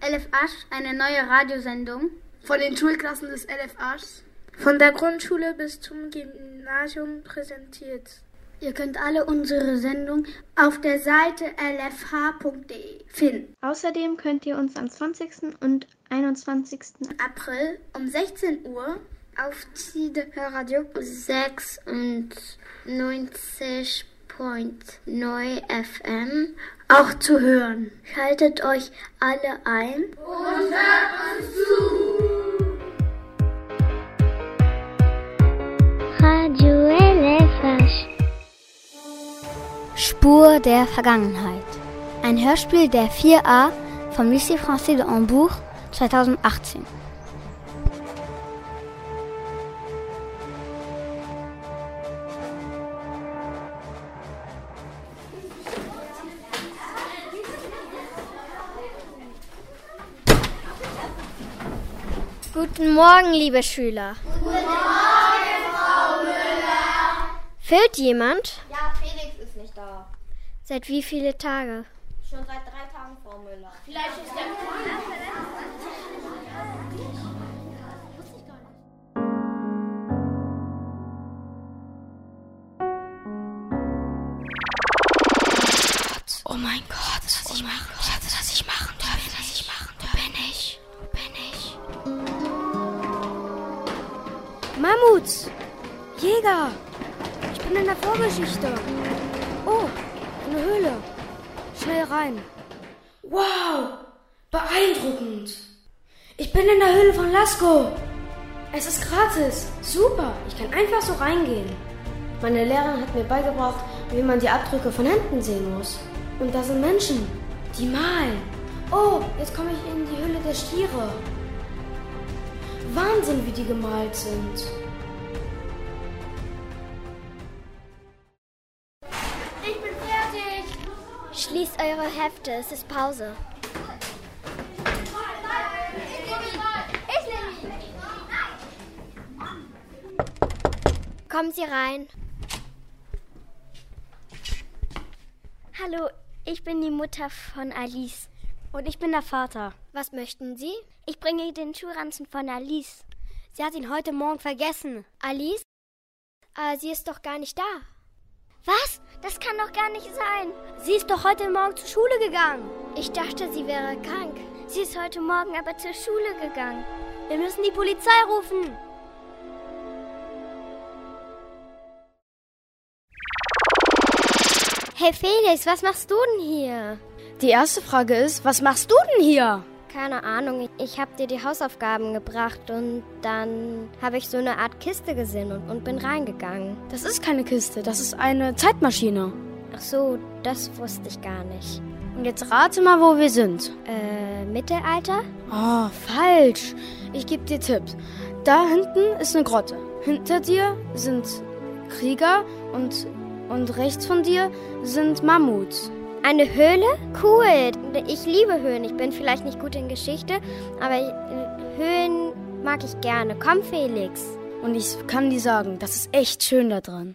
[SPEAKER 24] LFH eine neue Radiosendung
[SPEAKER 17] von den Schulklassen des LFHs
[SPEAKER 24] von der Grundschule bis zum Gymnasium präsentiert. Ihr könnt alle unsere Sendung auf der Seite lfh.de finden.
[SPEAKER 2] Außerdem könnt ihr uns am 20. und 21.
[SPEAKER 24] April um 16 Uhr auf Tide Radio 96.9 FM auch zu hören. Schaltet euch alle ein
[SPEAKER 25] und hört uns zu.
[SPEAKER 6] Radio LFH. Spur der Vergangenheit. Ein Hörspiel der 4a vom Lycée Français de Hambourg 2018. Guten Morgen, liebe Schüler.
[SPEAKER 26] Guten Morgen, Frau Müller.
[SPEAKER 6] Fehlt jemand?
[SPEAKER 27] Ja, Felix ist nicht da.
[SPEAKER 6] Seit wie viele Tage?
[SPEAKER 27] Schon seit drei Tagen, Frau Müller.
[SPEAKER 28] Vielleicht ist der
[SPEAKER 27] Oh mein Gott, was ich hatte das ich machen
[SPEAKER 19] Mammuts! Jäger! Ich bin in der Vorgeschichte. Oh, eine Höhle. Schnell rein. Wow! Beeindruckend! Ich bin in der Höhle von Lasko. Es ist gratis. Super. Ich kann einfach so reingehen. Meine Lehrerin hat mir beigebracht, wie man die Abdrücke von Händen sehen muss. Und da sind Menschen, die malen. Oh, jetzt komme ich in die Höhle der Stiere. Wahnsinn, wie die gemalt sind.
[SPEAKER 26] Ich bin fertig.
[SPEAKER 6] Schließt eure Hefte, es ist Pause.
[SPEAKER 26] Ich nehme
[SPEAKER 6] Kommen Sie rein. Hallo, ich bin die Mutter von Alice.
[SPEAKER 19] Und ich bin der Vater.
[SPEAKER 6] Was möchten Sie? Ich bringe den Schulranzen von Alice.
[SPEAKER 19] Sie hat ihn heute Morgen vergessen.
[SPEAKER 6] Alice? Ah, sie ist doch gar nicht da. Was? Das kann doch gar nicht sein.
[SPEAKER 19] Sie ist doch heute Morgen zur Schule gegangen.
[SPEAKER 6] Ich dachte, sie wäre krank. Sie ist heute Morgen aber zur Schule gegangen.
[SPEAKER 19] Wir müssen die Polizei rufen.
[SPEAKER 6] Hey Felix, was machst du denn hier?
[SPEAKER 19] Die erste Frage ist, was machst du denn hier?
[SPEAKER 6] Keine Ahnung, ich habe dir die Hausaufgaben gebracht und dann habe ich so eine Art Kiste gesehen und, und bin reingegangen.
[SPEAKER 19] Das ist keine Kiste, das ist eine Zeitmaschine.
[SPEAKER 6] Ach so, das wusste ich gar nicht.
[SPEAKER 19] Und jetzt rate mal, wo wir sind.
[SPEAKER 6] Äh, Mittelalter?
[SPEAKER 19] Oh, falsch. Ich gebe dir Tipps. Da hinten ist eine Grotte. Hinter dir sind Krieger und, und rechts von dir sind Mammuts.
[SPEAKER 6] Eine Höhle? Cool. Ich liebe Höhen. Ich bin vielleicht nicht gut in Geschichte, aber Höhen mag ich gerne. Komm, Felix.
[SPEAKER 19] Und ich kann dir sagen, das ist echt schön da drin.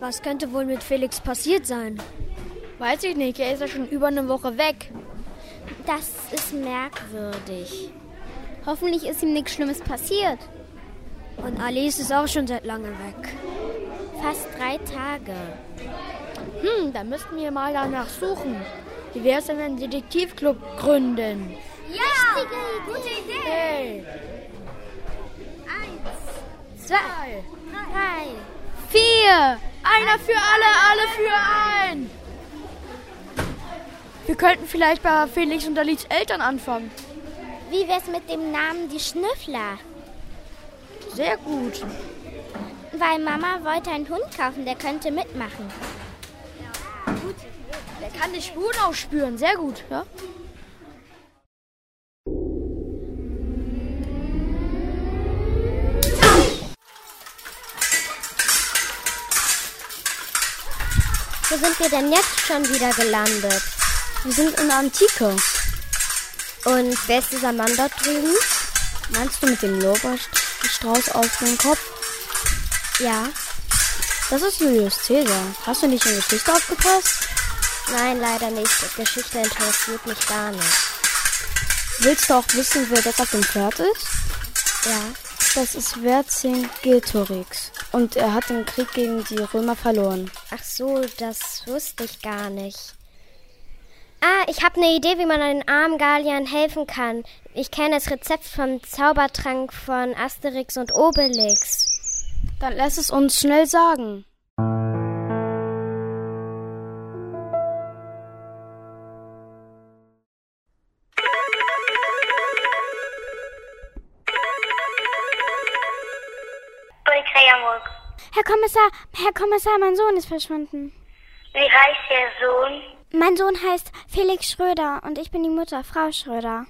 [SPEAKER 29] Was könnte wohl mit Felix passiert sein?
[SPEAKER 19] Weiß ich nicht, er ist ja schon über eine Woche weg.
[SPEAKER 6] Das ist merkwürdig. Hoffentlich ist ihm nichts Schlimmes passiert.
[SPEAKER 29] Und Alice ist auch schon seit lange weg.
[SPEAKER 6] Fast drei Tage.
[SPEAKER 19] Hm, da müssten wir mal danach suchen. Wie wäre es denn, einen Detektivclub gründen?
[SPEAKER 26] Ja! Richtige, gute Idee!
[SPEAKER 19] Hey!
[SPEAKER 26] Eins,
[SPEAKER 19] Zwei!
[SPEAKER 26] drei,
[SPEAKER 19] Vier! Einer für alle, alle für ein! Wir könnten vielleicht bei Felix und Alice Eltern anfangen.
[SPEAKER 6] Wie wär's mit dem Namen Die Schnüffler?
[SPEAKER 19] Sehr gut.
[SPEAKER 6] Weil Mama wollte einen Hund kaufen, der könnte mitmachen.
[SPEAKER 19] Gut. Der kann die Spuren aufspüren. Sehr gut, ja?
[SPEAKER 6] Wo sind wir denn jetzt schon wieder gelandet?
[SPEAKER 19] Wir sind in der Antike.
[SPEAKER 6] Und wer ist dieser Mann dort drüben?
[SPEAKER 19] Meinst du mit dem Lorbeerstrauß auf dem Kopf?
[SPEAKER 6] Ja.
[SPEAKER 19] Das ist Julius Caesar. Hast du nicht in Geschichte aufgepasst?
[SPEAKER 6] Nein, leider nicht. Geschichte interessiert mich gar nicht.
[SPEAKER 19] Willst du auch wissen, wer das auf dem Pferd ist?
[SPEAKER 6] Ja.
[SPEAKER 19] Das ist Vercingetorix. Und er hat den Krieg gegen die Römer verloren.
[SPEAKER 6] Ach so, das wusste ich gar nicht. Ah, ich habe eine Idee, wie man den armen Galliern helfen kann. Ich kenne das Rezept vom Zaubertrank von Asterix und Obelix.
[SPEAKER 19] Dann lass es uns schnell sagen.
[SPEAKER 17] Herr Kommissar, Herr Kommissar, mein Sohn ist verschwunden.
[SPEAKER 30] Wie heißt Ihr Sohn?
[SPEAKER 17] Mein Sohn heißt Felix Schröder und ich bin die Mutter, Frau Schröder.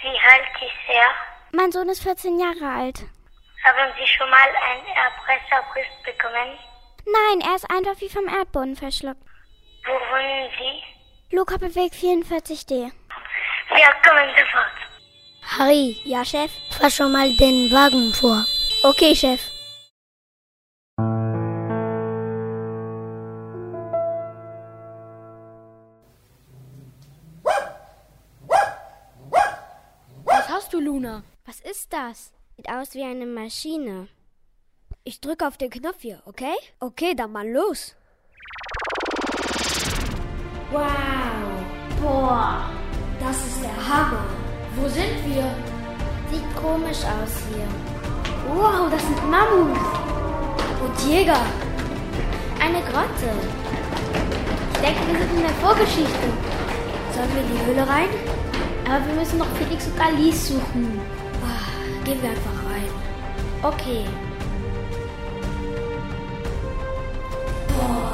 [SPEAKER 30] Wie alt ist er?
[SPEAKER 17] Mein Sohn ist 14 Jahre alt.
[SPEAKER 30] Haben Sie schon mal einen Erpresserbrief bekommen?
[SPEAKER 17] Nein, er ist einfach wie vom Erdboden verschluckt.
[SPEAKER 30] Wo wohnen Sie?
[SPEAKER 17] Lokappelweg 44D.
[SPEAKER 30] Wir kommen sofort.
[SPEAKER 31] Harry,
[SPEAKER 17] Ja, Chef?
[SPEAKER 31] fahr schon mal den Wagen vor.
[SPEAKER 17] Okay, Chef. Ist das? Sieht aus wie eine Maschine.
[SPEAKER 31] Ich drücke auf den Knopf hier, okay? Okay, dann mal los.
[SPEAKER 13] Wow. Boah. Das ist der Hammer. Wo sind wir?
[SPEAKER 6] Sieht komisch aus hier.
[SPEAKER 13] Wow, das sind Mammuts. Und Jäger.
[SPEAKER 6] Eine Grotte.
[SPEAKER 13] Ich denke, wir sind in der Vorgeschichte. Sollen wir in die Höhle rein? Aber wir müssen noch Felix und Alice suchen. Gehen wir einfach rein.
[SPEAKER 6] Okay.
[SPEAKER 13] Boah.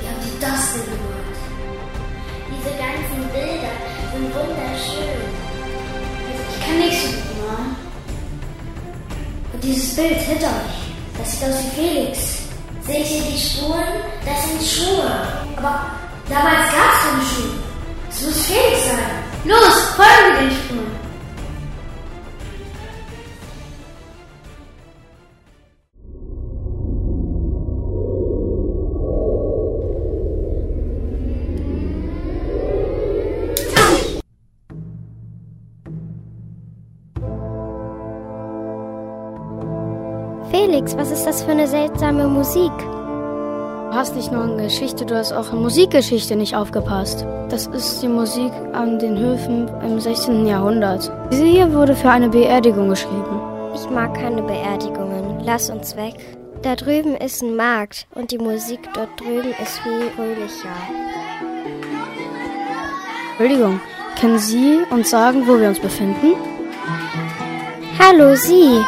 [SPEAKER 13] Wie haben die das denn gemacht?
[SPEAKER 6] Diese ganzen Bilder sind wunderschön.
[SPEAKER 13] Ich kann nichts mit malen. Und dieses Bild hinter euch, das sieht aus wie Felix.
[SPEAKER 6] Seht ihr die Spuren? Das sind Schuhe.
[SPEAKER 13] Aber damals gab es keine Schuhe. Es muss Felix sein. Los, folgen wir den Spuren.
[SPEAKER 6] Was ist das für eine seltsame Musik?
[SPEAKER 19] Du hast nicht nur in Geschichte, du hast auch in Musikgeschichte nicht aufgepasst. Das ist die Musik an den Höfen im 16. Jahrhundert. Diese hier wurde für eine Beerdigung geschrieben.
[SPEAKER 6] Ich mag keine Beerdigungen. Lass uns weg. Da drüben ist ein Markt und die Musik dort drüben ist viel fröhlicher.
[SPEAKER 19] Entschuldigung, können Sie uns sagen, wo wir uns befinden?
[SPEAKER 6] Hallo, Sie.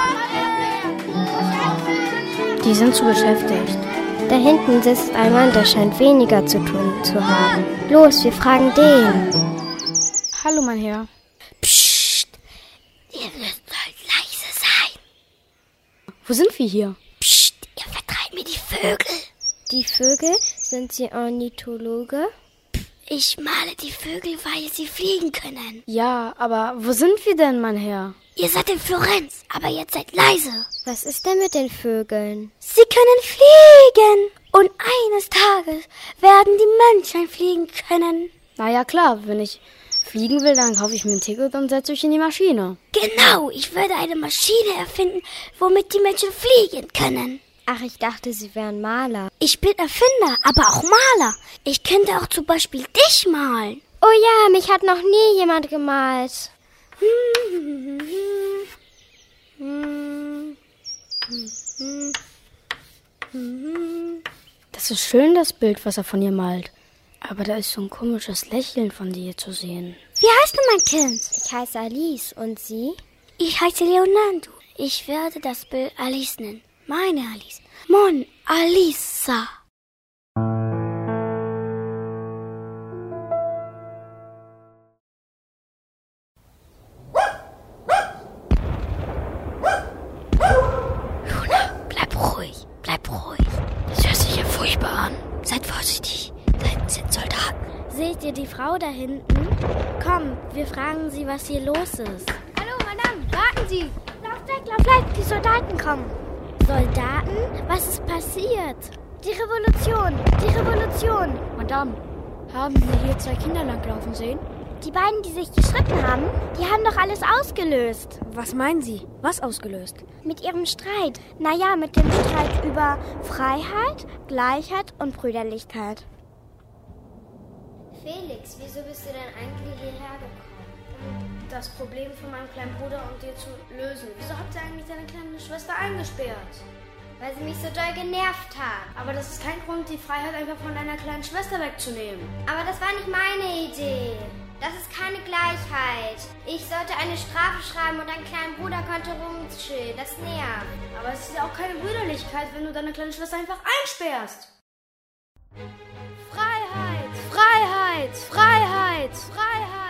[SPEAKER 19] Die sind zu beschäftigt.
[SPEAKER 6] Da hinten sitzt ein Mann, der scheint weniger zu tun zu haben. Los, wir fragen den.
[SPEAKER 19] Hallo, mein Herr.
[SPEAKER 4] Psst. Ihr müsst halt leise sein.
[SPEAKER 19] Wo sind wir hier?
[SPEAKER 4] Psst. Ihr vertreibt mir die Vögel.
[SPEAKER 6] Die Vögel? Sind Sie Ornithologe?
[SPEAKER 4] Ich male die Vögel, weil sie fliegen können.
[SPEAKER 19] Ja, aber wo sind wir denn, mein Herr?
[SPEAKER 4] Ihr seid in Florenz, aber jetzt seid leise.
[SPEAKER 6] Was ist denn mit den Vögeln?
[SPEAKER 4] Sie können fliegen. Und eines Tages werden die Menschen fliegen können.
[SPEAKER 19] Na ja, klar, wenn ich fliegen will, dann kaufe ich mir ein Ticket und setze mich in die Maschine.
[SPEAKER 4] Genau, ich würde eine Maschine erfinden, womit die Menschen fliegen können.
[SPEAKER 6] Ach, ich dachte, Sie wären Maler.
[SPEAKER 4] Ich bin Erfinder, aber auch Maler. Ich könnte auch zum Beispiel dich malen.
[SPEAKER 6] Oh ja, mich hat noch nie jemand gemalt.
[SPEAKER 19] Das ist schön, das Bild, was er von ihr malt. Aber da ist so ein komisches Lächeln von dir zu sehen.
[SPEAKER 4] Wie heißt du, mein Kind?
[SPEAKER 6] Ich heiße Alice. Und Sie?
[SPEAKER 4] Ich heiße Leonardo. Ich werde das Bild Alice nennen. Meine Alice. Mon Alisa.
[SPEAKER 32] Luna, bleib ruhig. Bleib ruhig. Das hört sich ja furchtbar an. Seid vorsichtig. Da hinten sind Soldaten.
[SPEAKER 6] Seht ihr Frau da hinten? Komm, wir fragen sie, was hier los ist.
[SPEAKER 4] Hallo, Madame, warten Sie!
[SPEAKER 6] Lauf weg, lauf weg, die Soldaten kommen. Soldaten? Was ist passiert? Die Revolution, die Revolution.
[SPEAKER 19] Madame, haben Sie hier zwei Kinder langlaufen sehen?
[SPEAKER 6] Die beiden, die sich geschritten haben, die haben doch alles ausgelöst.
[SPEAKER 19] Was meinen Sie? Was ausgelöst?
[SPEAKER 6] Mit ihrem Streit. Naja, mit dem Streit über Freiheit, Gleichheit und Brüderlichkeit.
[SPEAKER 10] Felix, wieso bist du denn eigentlich hierher gekommen?
[SPEAKER 19] Das Problem von meinem kleinen Bruder und dir zu lösen. Wieso habt ihr eigentlich deine kleine Schwester eingesperrt?
[SPEAKER 10] Weil sie mich so doll genervt hat.
[SPEAKER 19] Aber das ist kein Grund, die Freiheit einfach von deiner kleinen Schwester wegzunehmen.
[SPEAKER 10] Aber das war nicht meine Idee. Das ist keine Gleichheit. Ich sollte eine Strafe schreiben und dein kleiner Bruder konnte rumchillen. Das nervt.
[SPEAKER 19] Aber es ist ja auch keine Brüderlichkeit, wenn du deine kleine Schwester einfach einsperrst.
[SPEAKER 4] Freiheit! Freiheit! Freiheit! Freiheit!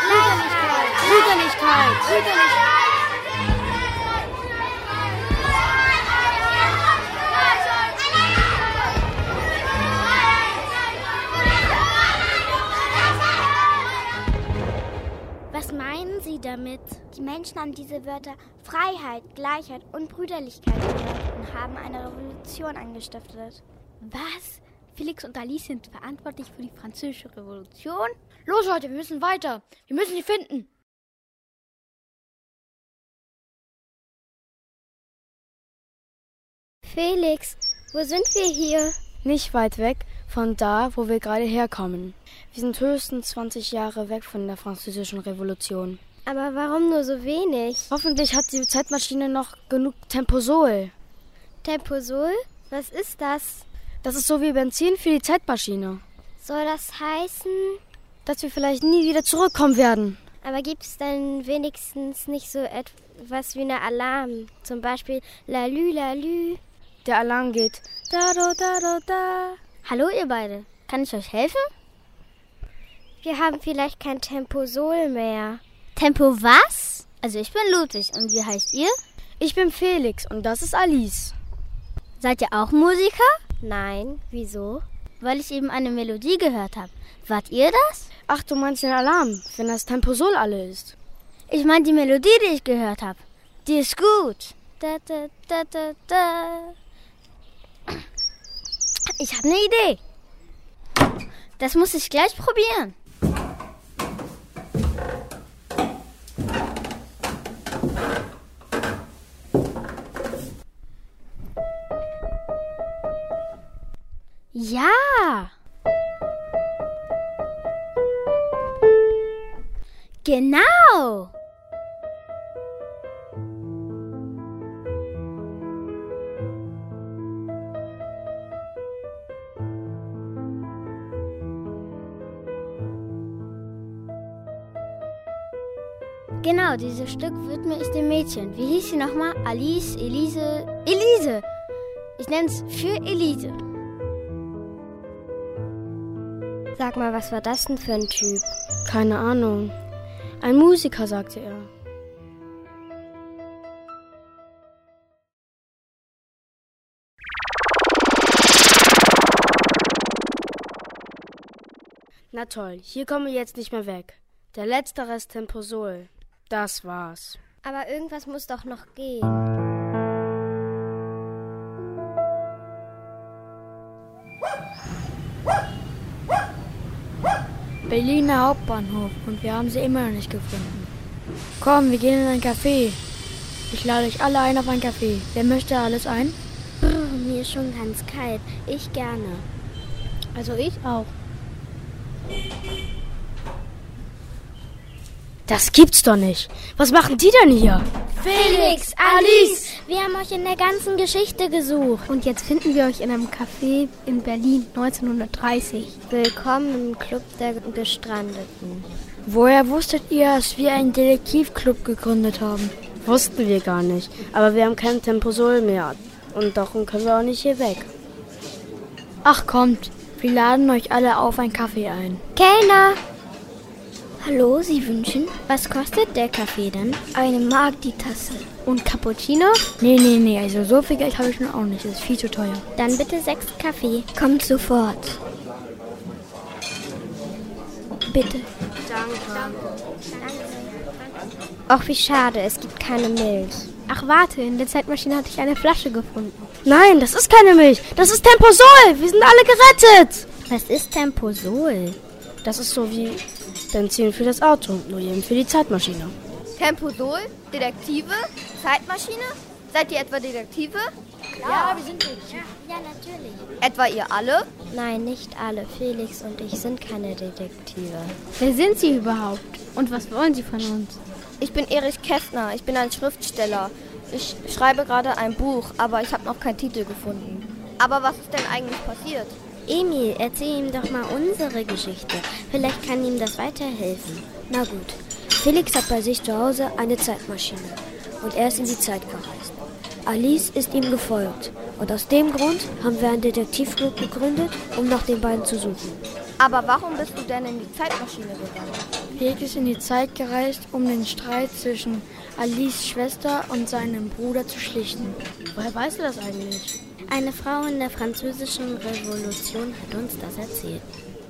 [SPEAKER 4] Brüderlichkeit! Brüderlichkeit! Brüderlichkeit!
[SPEAKER 6] Was meinen Sie damit? Die Menschen haben diese Wörter Freiheit, Gleichheit und Brüderlichkeit gehört und haben eine Revolution angestiftet.
[SPEAKER 12] Was? Felix und Alice sind verantwortlich für die französische Revolution? Los, Leute, wir müssen weiter. Wir müssen sie finden.
[SPEAKER 6] Felix, wo sind wir hier?
[SPEAKER 19] Nicht weit weg von da, wo wir gerade herkommen. Wir sind höchstens 20 Jahre weg von der französischen Revolution.
[SPEAKER 6] Aber warum nur so wenig?
[SPEAKER 19] Hoffentlich hat die Zeitmaschine noch genug Temposol.
[SPEAKER 6] Temposol? Was ist das?
[SPEAKER 19] Das ist so wie Benzin für die Zeitmaschine.
[SPEAKER 6] Soll das heißen?
[SPEAKER 19] Dass wir vielleicht nie wieder zurückkommen werden.
[SPEAKER 6] Aber gibt es dann wenigstens nicht so etwas wie eine Alarm? Zum Beispiel Lalü, Lalü.
[SPEAKER 19] Der Alarm geht da, da, da, da, da.
[SPEAKER 6] Hallo ihr beide, kann ich euch helfen? Wir haben vielleicht kein Temposol mehr.
[SPEAKER 10] Tempo was? Also ich bin Ludwig und wie heißt ihr?
[SPEAKER 19] Ich bin Felix und das ist Alice.
[SPEAKER 10] Seid ihr auch Musiker?
[SPEAKER 6] Nein, wieso?
[SPEAKER 10] Weil ich eben eine Melodie gehört habe. Wart ihr das?
[SPEAKER 19] Ach, du meinst den Alarm, wenn das Temposol alle ist.
[SPEAKER 10] Ich meine die Melodie, die ich gehört habe. Die ist gut.
[SPEAKER 6] Da, da, da, da, da.
[SPEAKER 10] Ich habe eine Idee. Das muss ich gleich probieren. Ja. Genau. Genau, dieses Stück widme ich dem Mädchen. Wie hieß sie nochmal? Alice, Elise. Elise! Ich nenne es für Elise.
[SPEAKER 6] Sag mal, was war das denn für ein Typ?
[SPEAKER 19] Keine Ahnung. Ein Musiker, sagte er. Na toll, hier kommen wir jetzt nicht mehr weg. Der letzte Rest Temposol. Das war's.
[SPEAKER 6] Aber irgendwas muss doch noch gehen.
[SPEAKER 12] Berliner Hauptbahnhof und wir haben sie immer noch nicht gefunden. Komm, wir gehen in ein Café. Ich lade euch alle ein auf ein Café. Wer möchte alles ein?
[SPEAKER 6] Brr, mir ist schon ganz kalt. Ich gerne.
[SPEAKER 12] Also ich auch.
[SPEAKER 19] Das gibt's doch nicht. Was machen die denn hier?
[SPEAKER 6] Felix, Alice, wir haben euch in der ganzen Geschichte gesucht.
[SPEAKER 12] Und jetzt finden wir euch in einem Café in Berlin 1930.
[SPEAKER 6] Willkommen im Club der Gestrandeten.
[SPEAKER 12] Woher wusstet ihr, dass wir einen Detektivclub gegründet haben?
[SPEAKER 19] Wussten wir gar nicht. Aber wir haben kein Temposol mehr. Und darum können wir auch nicht hier weg.
[SPEAKER 12] Ach kommt, wir laden euch alle auf ein Kaffee ein.
[SPEAKER 6] Kellner! Hallo, Sie wünschen? Was kostet der Kaffee denn? Eine Mark die Tasse.
[SPEAKER 12] Und Cappuccino? Nee, nee, nee, also so viel Geld habe ich schon auch nicht. Das ist viel zu teuer.
[SPEAKER 6] Dann bitte sechs Kaffee. Kommt sofort.
[SPEAKER 13] Bitte.
[SPEAKER 12] Danke.
[SPEAKER 6] Ach, wie schade, es gibt keine Milch.
[SPEAKER 10] Ach warte, in der Zeitmaschine hatte ich eine Flasche gefunden.
[SPEAKER 19] Nein, das ist keine Milch. Das ist Temposol. Wir sind alle gerettet.
[SPEAKER 6] Was ist Temposol?
[SPEAKER 19] Das ist so wie Benzin für das Auto, nur eben für die Zeitmaschine.
[SPEAKER 27] Temposol? Detektive? Zeitmaschine? Seid ihr etwa Detektive?
[SPEAKER 17] Ja, wir sind Detektive. Ja, natürlich.
[SPEAKER 27] Etwa ihr alle?
[SPEAKER 6] Nein, nicht alle. Felix und ich sind keine Detektive.
[SPEAKER 10] Wer sind Sie überhaupt? Und was wollen Sie von uns?
[SPEAKER 27] Ich bin Erich Kästner, ich bin ein Schriftsteller. Ich schreibe gerade ein Buch, aber ich habe noch keinen Titel gefunden. Aber was ist denn eigentlich passiert?
[SPEAKER 6] Emil, erzähl ihm doch mal unsere Geschichte. Vielleicht kann ihm das weiterhelfen.
[SPEAKER 13] Na gut. Felix hat bei sich zu Hause eine Zeitmaschine und er ist in die Zeit gereist. Alice ist ihm gefolgt und aus dem Grund haben wir ein Detektivclub gegründet, um nach den beiden zu suchen.
[SPEAKER 27] Aber warum bist du denn in die Zeitmaschine gegangen?
[SPEAKER 19] Felix ist in die Zeit gereist, um den Streit zwischen Alice Schwester und seinem Bruder zu schlichten. Woher weißt du das eigentlich?
[SPEAKER 6] Eine Frau in der französischen Revolution hat uns das erzählt.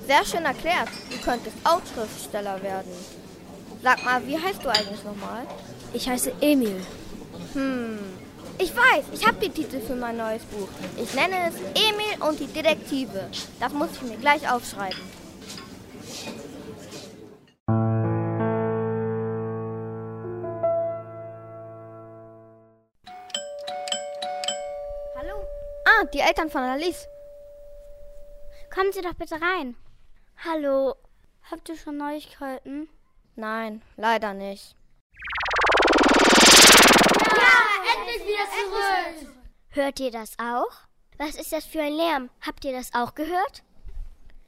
[SPEAKER 27] Sehr schön erklärt. Du könntest auch Schriftsteller werden. Sag mal, wie heißt du eigentlich nochmal?
[SPEAKER 13] Ich heiße Emil.
[SPEAKER 27] Hm, ich weiß, ich habe den Titel für mein neues Buch. Ich nenne es Emil und die Detektive. Das muss ich mir gleich aufschreiben. Ah, die Eltern von Alice.
[SPEAKER 6] Kommen Sie doch bitte rein.
[SPEAKER 13] Hallo. Habt ihr schon Neuigkeiten?
[SPEAKER 27] Nein, leider nicht.
[SPEAKER 17] Endlich wieder zurück.
[SPEAKER 6] Hört ihr das auch? Was ist das für ein Lärm? Habt ihr das auch gehört?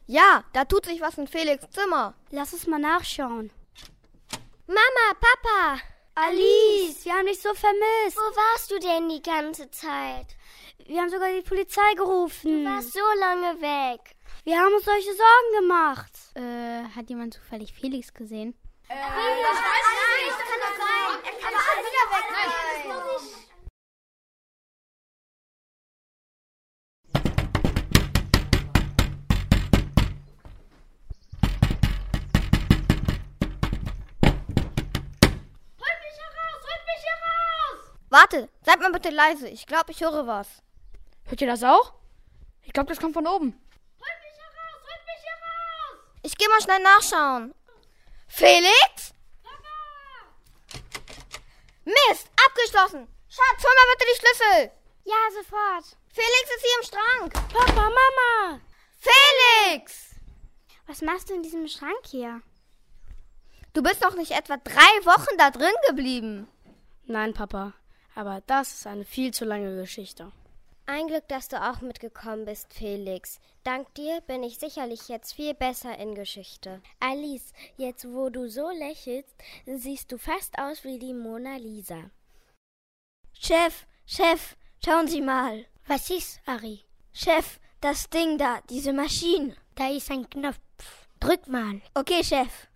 [SPEAKER 27] Ja, da tut sich was in Felix Zimmer.
[SPEAKER 13] Lass uns mal nachschauen.
[SPEAKER 6] Mama, Papa!
[SPEAKER 13] Alice, wir haben dich so vermisst.
[SPEAKER 6] Wo warst du denn die ganze Zeit?
[SPEAKER 13] Wir haben sogar die Polizei gerufen.
[SPEAKER 6] Du warst so lange weg.
[SPEAKER 13] Wir haben uns solche Sorgen gemacht.
[SPEAKER 10] Äh, hat jemand zufällig Felix gesehen?
[SPEAKER 17] Äh, das weiß ich nicht. Das kann doch sein. Er kann schon wieder weg sein. Holt mich heraus! Holt mich heraus!
[SPEAKER 27] Warte, seid mal bitte leise. Ich glaube, ich höre was.
[SPEAKER 19] Hört ihr das auch? Ich glaube, das kommt von oben.
[SPEAKER 17] Holt mich heraus! Holt mich heraus!
[SPEAKER 27] Ich gehe mal schnell nachschauen. Felix? Mist, abgeschlossen. Schatz, hol mal bitte die Schlüssel.
[SPEAKER 6] Ja, sofort.
[SPEAKER 27] Felix ist hier im Schrank.
[SPEAKER 13] Papa, Mama.
[SPEAKER 27] Felix!
[SPEAKER 6] Was machst du in diesem Schrank hier?
[SPEAKER 27] Du bist doch nicht etwa drei Wochen da drin geblieben.
[SPEAKER 19] Nein, Papa. Aber das ist eine viel zu lange Geschichte.
[SPEAKER 6] Ein Glück, dass du auch mitgekommen bist, Felix. Dank dir bin ich sicherlich jetzt viel besser in Geschichte. Alice, jetzt wo du so lächelst, siehst du fast aus wie die Mona Lisa.
[SPEAKER 13] Chef, Chef, schauen Sie mal.
[SPEAKER 4] Was ist, Ari?
[SPEAKER 13] Chef, das Ding da, diese Maschine.
[SPEAKER 4] Da ist ein Knopf. Drück mal.
[SPEAKER 13] Okay, Chef.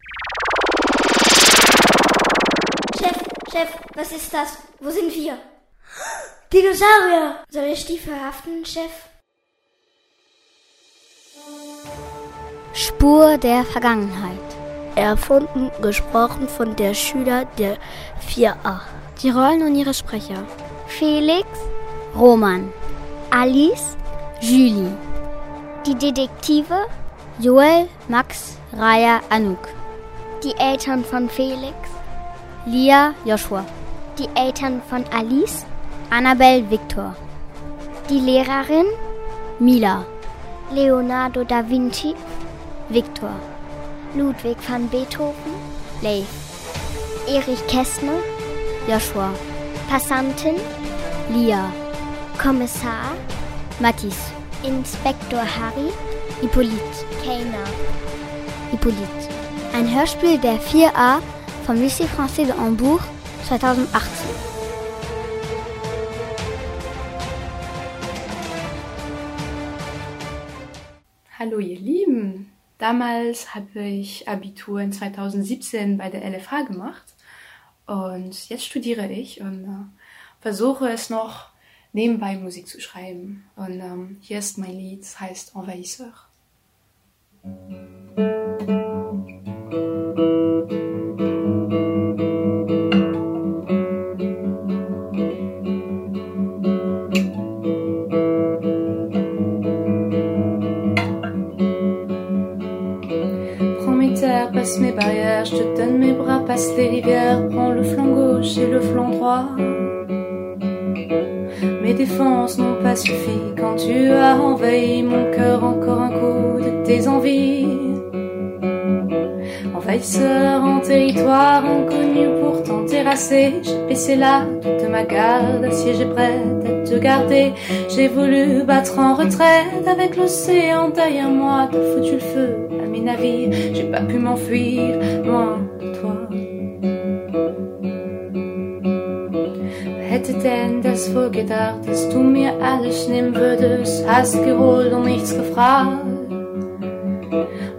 [SPEAKER 13] Chef, Chef, was ist das? Wo sind wir? Dinosaurier! Soll ich die verhaften, Chef?
[SPEAKER 10] Spur der Vergangenheit.
[SPEAKER 33] Erfunden, gesprochen von der Schüler der 4a.
[SPEAKER 10] Die Rollen und ihre Sprecher.
[SPEAKER 6] Felix,
[SPEAKER 10] Roman.
[SPEAKER 6] Alice,
[SPEAKER 10] Julie.
[SPEAKER 6] die Detektive,
[SPEAKER 10] Joel, Max, Raya, Anouk.
[SPEAKER 6] die Eltern von Felix,
[SPEAKER 10] Lia, Joshua.
[SPEAKER 6] die Eltern von Alice,
[SPEAKER 10] Annabel, Victor.
[SPEAKER 6] die Lehrerin,
[SPEAKER 10] Mila.
[SPEAKER 6] Leonardo da Vinci,
[SPEAKER 10] Victor.
[SPEAKER 6] Ludwig van Beethoven,
[SPEAKER 10] Leif.
[SPEAKER 6] Erich Kästner,
[SPEAKER 10] Joshua.
[SPEAKER 6] Passantin,
[SPEAKER 10] Lia.
[SPEAKER 6] Kommissar,
[SPEAKER 10] Mathis.
[SPEAKER 6] Inspektor Harry,
[SPEAKER 10] Hippolyte.
[SPEAKER 6] Kellner.
[SPEAKER 10] Hippolyte. Ein Hörspiel der 4a vom Lycée Français de Hambourg 2018.
[SPEAKER 34] Hallo ihr Lieben! Damals habe ich Abitur in 2017 bei der LFH gemacht und jetzt studiere ich und äh, versuche es noch nebenbei Musik zu schreiben. Und ähm, hier ist mein Lied, es heißt Envahisseur. Musik mes barrières, je te donne mes bras, passe les rivières, prends le flanc gauche et le flanc droit. Mes défenses n'ont pas suffi quand tu as envahi mon cœur encore un coup de tes envies. Envahisseur en territoire inconnu pourtant terrassé, j'ai baissé là toute ma garde, assiégée prête à te garder. J'ai voulu battre en retraite avec l'océan derrière moi, t'as foutu le feu mes navires, j'ai pas pu m'enfuir de toi. Hätte denn das wohl gedacht, dass du mir alles nehmen würdest? Hast geholt und nichts gefragt.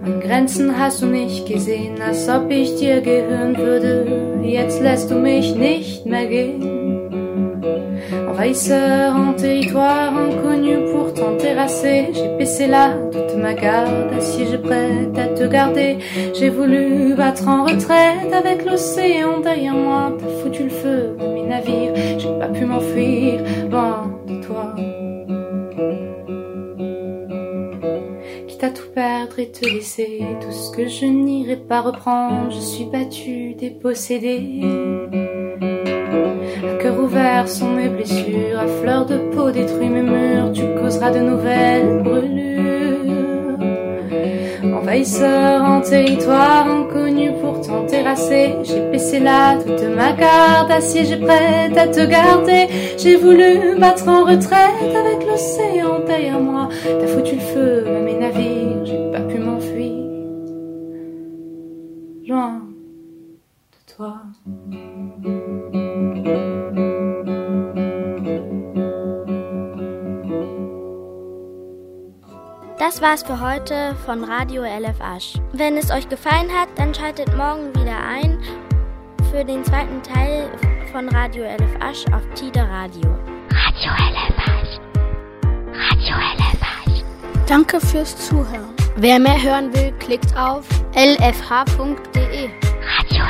[SPEAKER 34] Meine Grenzen hast du nicht gesehen, als ob ich dir gehören würde. Jetzt lässt du mich nicht mehr gehen. Envahisseur en territoire inconnu, pourtant terrassé. J'ai baissé là toute ma garde, assiégée prête à te garder. J'ai voulu battre en retraite avec l'océan derrière moi. T'as foutu le feu à mes navires, j'ai pas pu m'enfuir loin de toi. Quitte à tout perdre et te laisser, tout ce que je n'irai pas reprendre, je suis battue, dépossédée. À cœur ouvert sont mes blessures, à fleur de peau détruit mes murs, tu causeras de nouvelles brûlures. Envahisseur en territoire inconnu, pourtant terrassé, j'ai baissé là toute ma garde, assiégée prête à te garder. J'ai voulu battre en retraite avec l'océan derrière moi, t'as foutu le feu à mes navires,
[SPEAKER 2] Das war's für heute von Radio LF Asch. Wenn es euch gefallen hat, dann schaltet morgen wieder ein für den zweiten Teil von Radio LF Asch auf Tide Radio.
[SPEAKER 27] Radio LF Asch. Radio LF Asch.
[SPEAKER 13] Danke fürs Zuhören.
[SPEAKER 19] Wer mehr hören will, klickt auf
[SPEAKER 13] lfh.de.
[SPEAKER 27] Radio